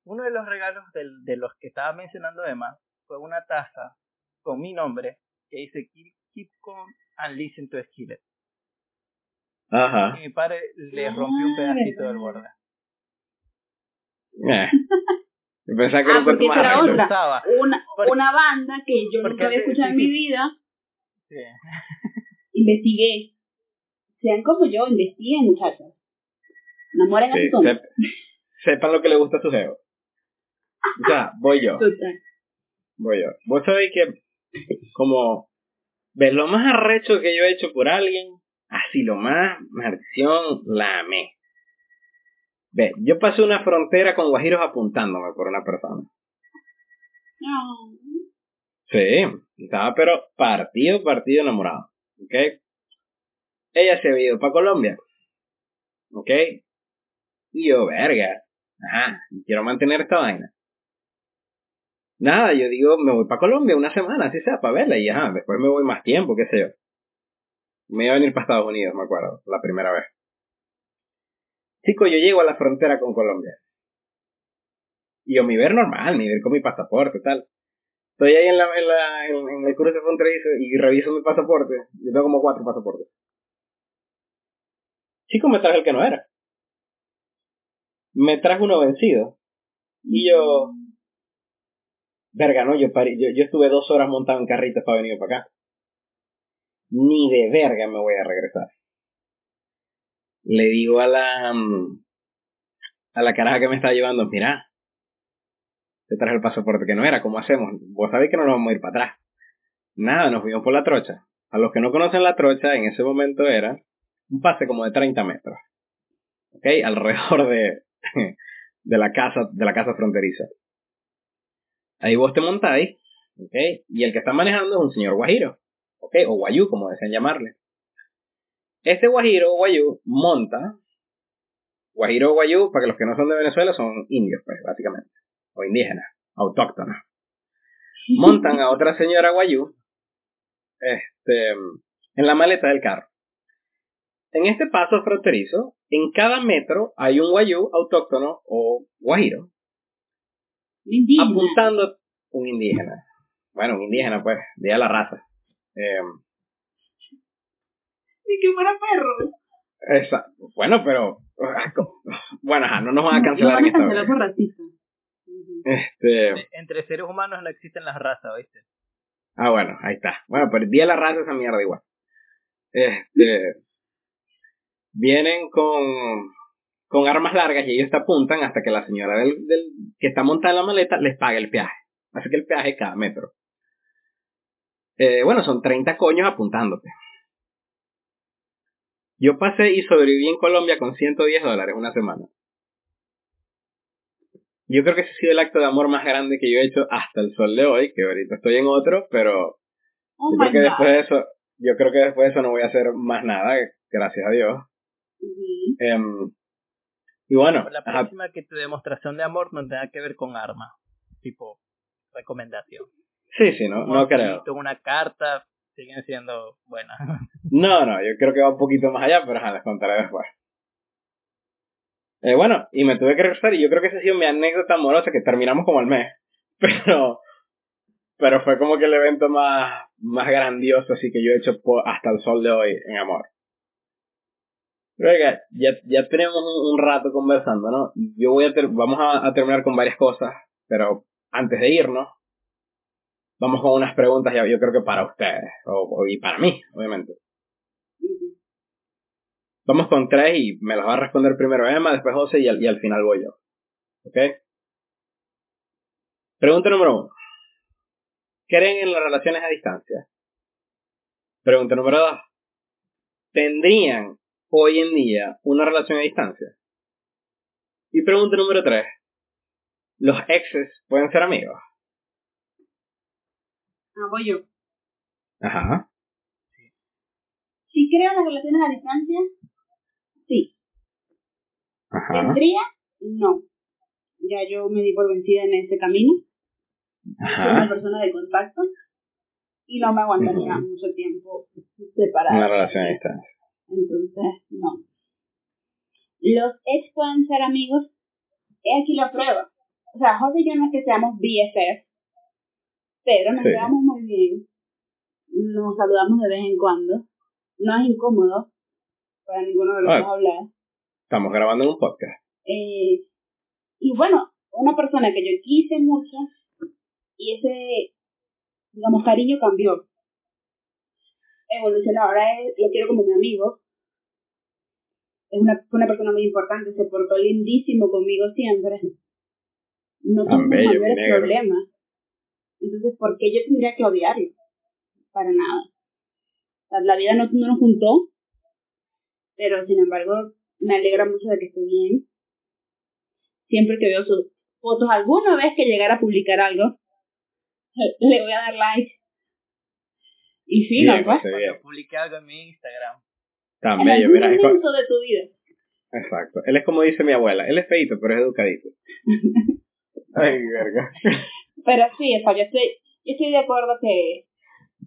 uno de los regalos del, de los que estaba mencionando Emma fue una taza con mi nombre que dice Keep, keep calm and listen to Skillet. Ajá. Y mi padre le rompió un Ah, pedacito del borde. Eh. Pensaba que era Ah, porque esa era otra. Una, Porque- una banda que yo porque nunca había escuchado sí, en mi vida, Sí. investigué. Sean como yo, investiguen, muchachos. Enamoren a Sí, sus hombres. sep- sepan lo que le gusta a su geo. Sea, voy yo. Total. Voy yo. Vos sabéis que, como, ves lo más arrecho que yo he hecho por alguien, así lo más, maldición, la amé. Ve, yo pasé una frontera con guajiros apuntándome por una persona. No. Sí, estaba pero partido, partido enamorado. ¿Ok? Ella se había ido para Colombia. ¿Ok? Y yo, verga. Ajá, quiero mantener esta vaina. Nada, yo digo, me voy para Colombia una semana, así sea, para verla. Y ajá, después me voy más tiempo, qué sé yo. Me iba a venir para Estados Unidos, me acuerdo, la primera vez. Chico, yo llego a la frontera con Colombia. Y yo me ver normal, me ver con mi pasaporte, tal. Estoy ahí en, la, en, la, en, en el cruce fronterizo y reviso mi pasaporte. Yo tengo como cuatro pasaportes. Chico, me traje el que no era. Me traje uno vencido. Y yo, verga, no, yo, parí, yo, yo estuve dos horas montado en carritos para venir para acá. Ni de verga me voy a regresar. Le digo a la, mm, a la caraja que me estaba llevando, mira, te traje el pasaporte que no era, ¿cómo hacemos? Vos sabéis que no nos vamos a ir para atrás. Nada, nos fuimos por la trocha. A los que no conocen la trocha, en ese momento era un pase como de 30 metros. ¿Ok? Alrededor de, de la casa, de la casa fronteriza. Ahí vos te montáis, ¿ok? Y el que está manejando es un señor guajiro, ¿ok? O guayú, como desean llamarle. Este guajiro o guayú monta, guajiro o guayú, para que los que no son de Venezuela son indios, pues, básicamente, o indígenas, autóctonos. Montan a otra señora guayú, este, en la maleta del carro. En este paso fronterizo, en cada metro hay un guayú autóctono o guajiro Indígena. apuntando un indígena. Bueno, un indígena, pues, de la raza. Eh, Ni que fuera perro. esa- bueno, pero. Bueno, ajá, no nos van a No cancelar van en a cancelar por racista. Este. Entre seres humanos no existen las razas, ¿oíste? Ah, bueno, ahí está. Bueno, día de la raza esa mierda igual. Este. Vienen con. Con armas largas y ellos te apuntan hasta que la señora del, del que está montada en la maleta les pague el viaje. Así que el peaje cada metro. Eh, bueno, son 30 coños apuntándote. Yo pasé y sobreviví en Colombia con 110 dólares una semana. Yo creo que ese ha sido el acto de amor más grande que yo he hecho hasta el sol de hoy, que ahorita estoy en otro, pero Oh yo creo que God. después de eso, yo creo que después de eso no voy a hacer más nada, gracias a Dios. Y bueno, La ajá, próxima que tu demostración de amor no tenga que ver con armas. Tipo, recomendación. sí, sí, no, no creo. Una carta, siguen siendo buenas. No, no, yo creo que va un poquito más allá, pero ajá, les contaré después. Eh, bueno, y me tuve que regresar y yo creo que esa ha sido mi anécdota amorosa, que terminamos como al mes. Pero, pero fue como que el evento más, más grandioso así que yo he hecho hasta el sol de hoy en amor. Ya, ya tenemos un, rato conversando, ¿no? Yo voy a ter- vamos a, terminar con varias cosas, pero antes de irnos, vamos con unas preguntas, ya, yo creo que para ustedes, y para mí, obviamente. Vamos con tres y me las va a responder primero Emma, después José y al, y al final voy yo. ¿Ok? Pregunta número uno. ¿Creen en las relaciones a distancia? Pregunta número dos. ¿Tendrían hoy en día una relación a distancia? Y pregunta número tres. ¿Los exes pueden ser amigos? Ah, voy yo. Ajá. Si creo en las relaciones a distancia, sí. Ajá. ¿Tendría? No. Ya yo me di por vencida en ese camino. Soy una Ajá. persona de contacto y no me aguantaría Ujú. mucho tiempo separada. Una relación a distancia. Entonces, no. Los ex pueden ser amigos. He aquí la prueba. O sea, José y yo no es que seamos BFF, pero nos Sí. llevamos muy bien. Nos saludamos de vez en cuando. No es incómodo para ninguno de los Ah. dos hablar. Estamos grabando en un podcast. Eh, y bueno, una persona que yo quise mucho y ese, digamos, cariño cambió. Evolucionó, ahora él, lo quiero como mi amigo. Es una, fue una persona muy importante, se portó lindísimo conmigo siempre. No tuvo mayores problemas. Entonces, ¿por qué yo tendría que odiarlo? Para nada. O sea, la vida no, no nos juntó, pero sin embargo, me alegra mucho de que esté bien. Siempre que veo sus fotos, alguna vez que llegara a publicar algo, le voy a dar like. Y sí, Bien, pues, bien. Cuando publiqué algo en mi Instagram. Tan en bello, algún mira. momento de tu vida. Exacto. Él es como dice mi abuela. Él es feito, pero es educadito. Ay, verga. Pero sí, o sea, yo estoy, yo estoy de acuerdo que,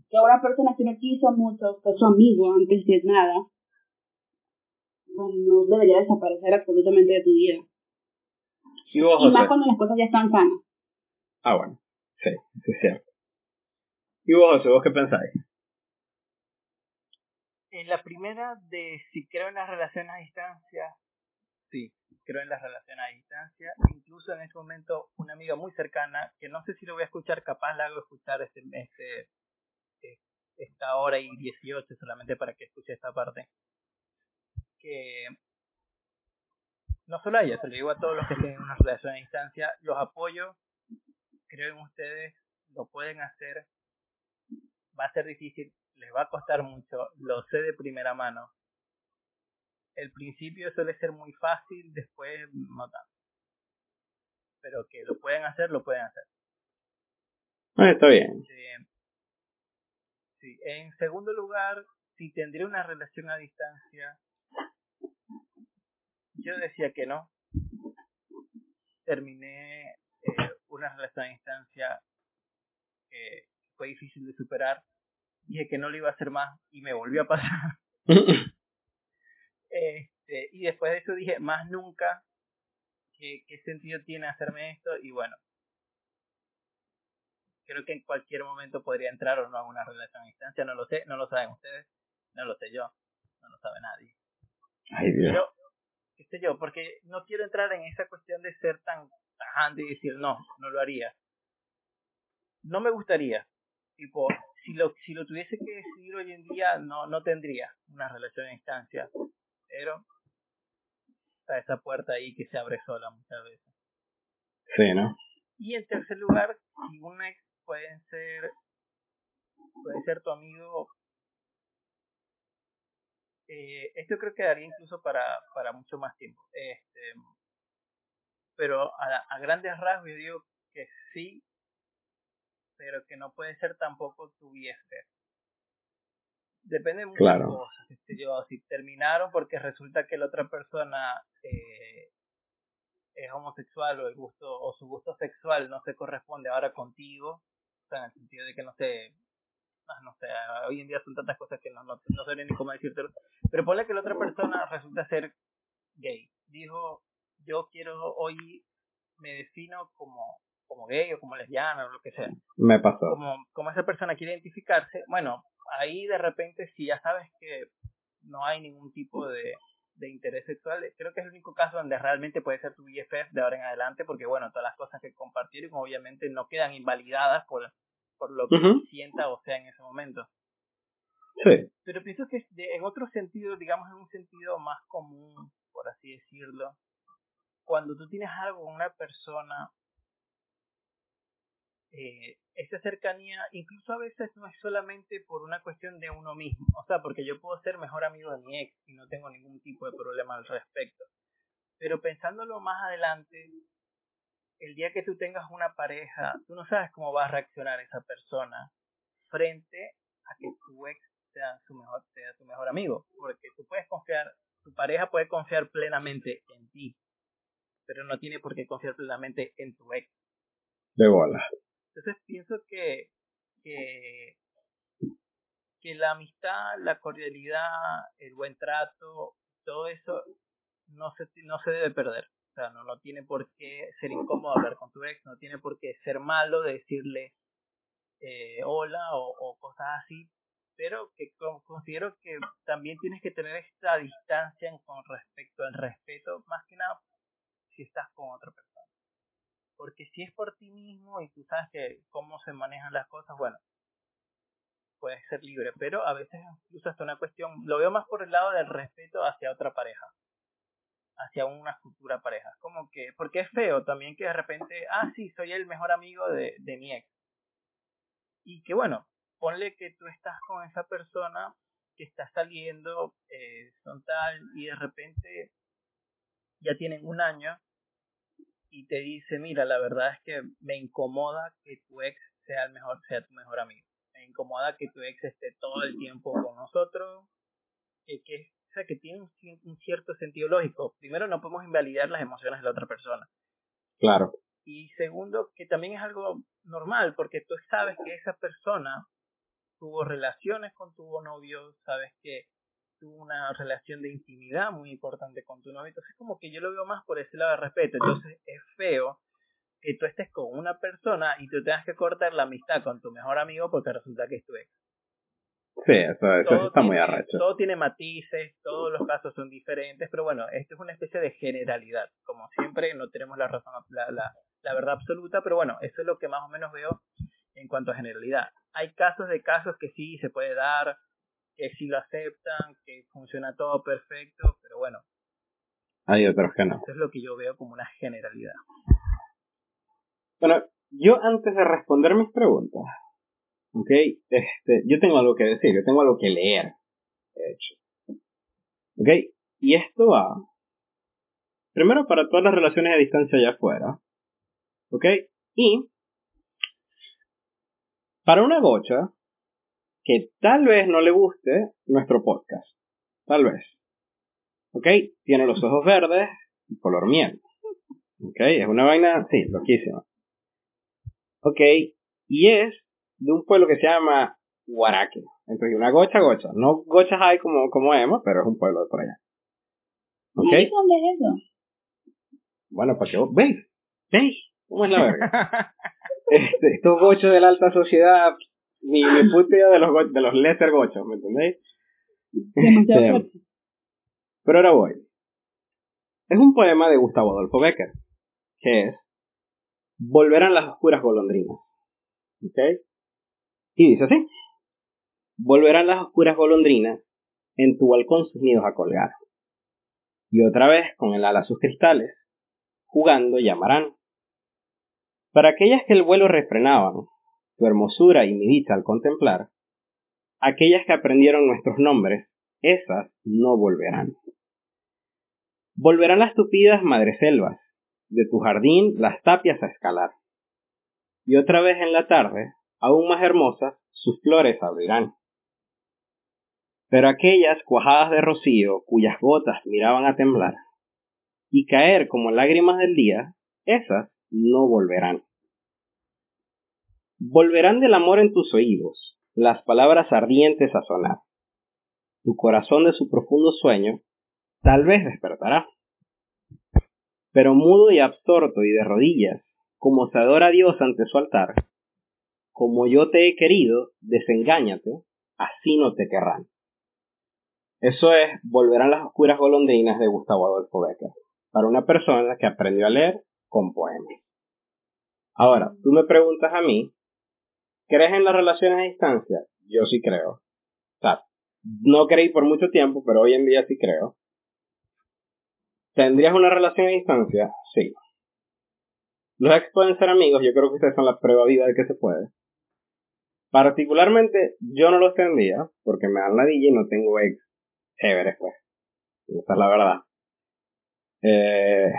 que una persona que no quiso mucho, fue su amigo antes de nada, pues no debería desaparecer absolutamente de tu vida. ¿Y vos, Y más cuando las cosas ya están sanas. Ah, bueno. Sí, sí es cierto. ¿Y vos, José? ¿Vos qué pensáis? En la primera de si creo en las relaciones a distancia, sí, creo en las relaciones a distancia. Incluso en este momento una amiga muy cercana, que no sé si lo voy a escuchar, capaz la hago escuchar este, este, eh, esta hora y 18 solamente para que escuche esta parte. Que no solo a ella, se lo digo a todos los que tienen una relación a distancia, los apoyo, creo en ustedes, lo pueden hacer, va a ser difícil, les va a costar mucho, lo sé de primera mano. El principio suele ser muy fácil, después no tanto. Pero que lo pueden hacer, lo pueden hacer. Ah, está bien. Eh, sí. En segundo lugar, si tendría una relación a distancia, yo decía que no. Terminé eh, una relación a distancia que fue difícil de superar. Dije que no lo iba a hacer más y me volvió a pasar. Este, y después de eso dije, más nunca, ¿qué, qué sentido tiene hacerme esto? Y bueno, creo que en cualquier momento podría entrar o no a una relación a distancia, no lo sé, no lo saben ustedes, no lo sé yo, no lo sabe nadie. Ay, Dios. Pero, qué sé yo, porque no quiero entrar en esa cuestión de ser tan tajante y decir, no, no lo haría. No me gustaría, tipo, si lo, si lo tuviese que decidir hoy en día, no, no tendría una relación a distancia, pero está esa puerta ahí que se abre sola muchas veces. Sí, ¿no? Y en tercer lugar, si un ex puede ser, puede ser tu amigo, eh, esto creo que daría incluso para, para mucho más tiempo. Este, pero a, a grandes rasgos yo digo que sí, pero que no puede ser tampoco tu BFF. Depende de muchas cosas. yo, si terminaron porque resulta que la otra persona eh, es homosexual o el gusto o su gusto sexual no se corresponde ahora contigo, o sea, en el sentido de que no sé, ah, no sé, hoy en día son tantas cosas que no, no, no sé ni cómo decírtelo, pero ponle que la otra persona resulta ser gay. Dijo, yo quiero hoy, me defino como como gay o como lesbiana o lo que sea. Me pasó. Como, como esa persona quiere identificarse, bueno, ahí de repente si ya sabes que no hay ningún tipo de, de interés sexual, creo que es el único caso donde realmente puede ser tu BFF de ahora en adelante, porque bueno, todas las cosas que compartieron obviamente no quedan invalidadas por, por lo que sienta o sea en ese momento. Sí. Pero pienso que en otro sentido, digamos en un sentido más común, por así decirlo, cuando tú tienes algo con una persona eh, esa cercanía incluso a veces no es solamente por una cuestión de uno mismo, o sea, porque yo puedo ser mejor amigo de mi ex y no tengo ningún tipo de problema al respecto. Pero pensándolo más adelante, el día que tú tengas una pareja, tú no sabes cómo va a reaccionar esa persona frente a que tu ex sea su mejor sea tu mejor amigo, porque tú puedes confiar, tu pareja puede confiar plenamente en ti, pero no tiene por qué confiar plenamente en tu ex. De bola. Entonces pienso que, que, la amistad, la cordialidad, el buen trato, todo eso no se, no se debe perder. O sea, no, no tiene por qué ser incómodo hablar con tu ex, no tiene por qué ser malo de decirle eh, hola o, o cosas así, pero que considero que también tienes que tener esta distancia con respecto al respeto, más que nada si estás con otra persona. Porque si es por ti mismo y tú sabes que cómo se manejan las cosas, bueno, puedes ser libre. Pero a veces incluso hasta una cuestión, lo veo más por el lado del respeto hacia otra pareja. Hacia una futura pareja. Como que, porque es feo también que de repente, ah, sí, soy el mejor amigo de, de mi ex. Y que bueno, ponle que tú estás con esa persona que está saliendo, eh, son tal, y de repente ya tienen un año y te dice, mira, la verdad es que me incomoda que tu ex sea el mejor, sea tu mejor amigo. Me incomoda que tu ex esté todo el tiempo con nosotros, que, que, o sea, que tiene un, cierto sentido lógico. Primero, no podemos invalidar las emociones de la otra persona. Claro. Y segundo, que también es algo normal, porque tú sabes que esa persona tuvo relaciones con tu novio, sabes que tuvo una relación de intimidad muy importante con tu novio. Entonces, como que yo lo veo más por ese lado de respeto. Entonces, es feo que tú estés con una persona y tú tengas que cortar la amistad con tu mejor amigo porque resulta que es tu ex. Sí, eso, está muy arrecho. Todo tiene matices, todos los casos son diferentes, pero bueno, esto es una especie de generalidad. Como siempre, no tenemos la razón, la, la, la verdad absoluta, pero bueno, eso es lo que más o menos veo en cuanto a generalidad. Hay casos de casos que sí se puede dar, que sí lo aceptan, que funciona todo perfecto, pero bueno. Hay otros que no. Eso es lo que yo veo como una generalidad. Bueno, yo antes de responder mis preguntas, ok, este, yo tengo algo que decir, yo tengo algo que leer, de hecho. Ok, y esto va, primero para todas las relaciones a distancia allá afuera, ok, y para una gocha, que tal vez no le guste nuestro podcast. Tal vez. ¿Ok? Tiene los ojos verdes y color miel. ¿Ok? Es una vaina, sí, loquísima. ¿Ok? Y es de un pueblo que se llama Huaraque. Entonces, una gocha, gocha. No gochas hay como, como Emma, pero es un pueblo de por allá. ¿Ok? dónde es eso? Bueno, para que vos... ¿Veis? ¿Veis? ¿Cómo es la verga? este, estos gochos de la alta sociedad mi, mi puta de los, de los Lester Gochos, ¿me entendéis? Este, pero ahora voy. Es un poema de Gustavo Adolfo Becker, que es Volverán las oscuras golondrinas. ¿Ok? Y dice así. Volverán las oscuras golondrinas en tu balcón sus nidos a colgar. Y otra vez, con el ala sus cristales, jugando llamarán. Para aquellas que el vuelo refrenaban, tu hermosura y mi dicha al contemplar, aquellas que aprendieron nuestros nombres, esas no volverán. Volverán las tupidas madreselvas, de tu jardín las tapias a escalar. Y otra vez en la tarde, aún más hermosas, sus flores abrirán. Pero aquellas cuajadas de rocío cuyas gotas miraban a temblar y caer como lágrimas del día, esas no volverán. Volverán del amor en tus oídos, las palabras ardientes a sonar. Tu corazón de su profundo sueño tal vez despertará. Pero mudo y absorto y de rodillas, como se adora a Dios ante su altar, como yo te he querido, desengáñate, así no te querrán. Eso es Volverán las oscuras golondrinas de Gustavo Adolfo Becker, para una persona que aprendió a leer con poemas. Ahora, tú me preguntas a mí, ¿crees en las relaciones a distancia? Yo sí creo. O sea, no creí por mucho tiempo, pero hoy en día sí creo. ¿Tendrías una relación a distancia? Sí. Los ex pueden ser amigos, yo creo que ustedes son la prueba viva de que se puede. Particularmente, yo no los tendría, porque me dan la y no tengo ex chéveres, pues. Esa es la verdad. Eh,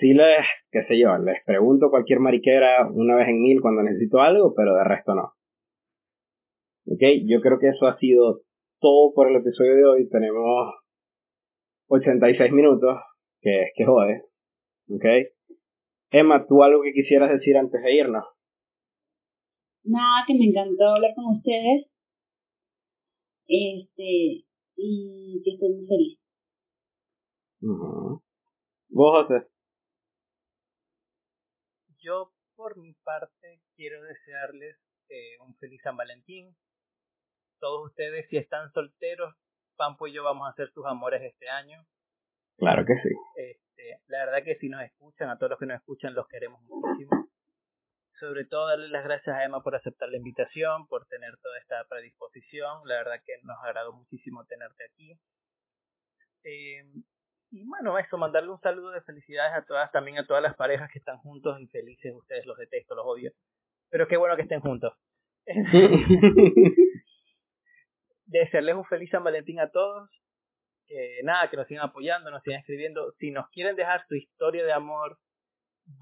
sí les, qué sé yo, les pregunto cualquier mariquera una vez en mil cuando necesito algo, pero de resto no. Ok, yo creo que eso ha sido todo por el episodio de hoy. Tenemos 86 minutos, que es que jode. Ok. Emma, ¿tú algo que quisieras decir antes de irnos? Nada, que me encantó hablar con ustedes. Este, y que estoy muy feliz. ¿Vos, José? Yo, por mi parte, quiero desearles eh, un feliz San Valentín. Todos ustedes, si están solteros, Pampo y yo vamos a ser sus amores este año. Claro que sí. Este, la verdad que si nos escuchan, a todos los que nos escuchan, los queremos muchísimo sobre todo darle las gracias a Emma por aceptar la invitación, por tener toda esta predisposición. La verdad que nos agradó muchísimo tenerte aquí. Eh, y bueno, eso, mandarle un saludo de felicidades a todas, también a todas las parejas que están juntos y felices. Ustedes los detesto, los odio. Pero qué bueno que estén juntos. Desearles un feliz San Valentín a todos. Que nada, que nos sigan apoyando, nos sigan escribiendo. Si nos quieren dejar su historia de amor,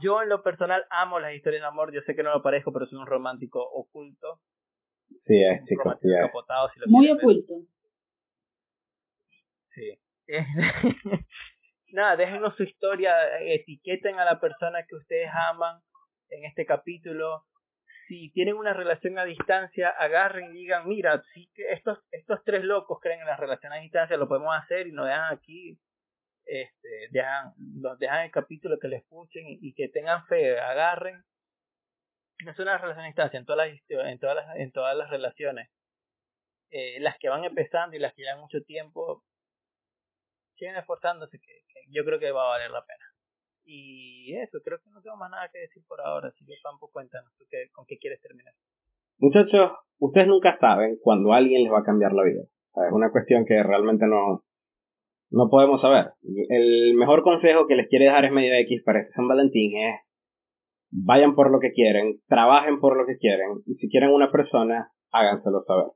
yo en lo personal amo las historias de amor. Yo sé que no lo parezco, pero soy un romántico oculto. Sí, es, chicos. Sí, Muy oculto. Nada, déjenos su historia, etiqueten a la persona que ustedes aman en este capítulo. Si tienen una relación a distancia, agarren y digan, mira, si estos, estos tres locos creen en la relación a distancia, lo podemos hacer y nos dejan aquí este, dejan, los dejan el capítulo que le escuchen y, que tengan fe, agarren. No es una relación a distancia, en todas las, en todas las, en todas las relaciones. Eh, las que van empezando y las que llevan mucho tiempo, siguen esforzándose, que, yo creo que va a valer la pena. Y eso, creo que no tengo más nada que decir por ahora, así que Pampo, cuéntanos con qué quieres terminar. Muchachos, ustedes nunca saben cuando alguien les va a cambiar la vida. Es una cuestión que realmente no, no podemos saber. El mejor consejo que les quiere dejar es medio X para este San Valentín es vayan por lo que quieren, trabajen por lo que quieren y si quieren una persona, háganselo saber.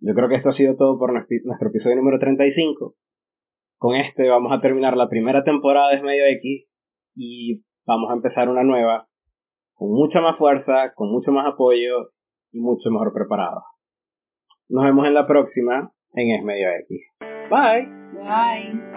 Yo creo que esto ha sido todo por nuestro episodio número 35. Con este vamos a terminar la primera temporada de Medio X y vamos a empezar una nueva con mucha más fuerza, con mucho más apoyo y mucho mejor preparado. Nos vemos en la próxima en Es Medio X. Bye. Bye.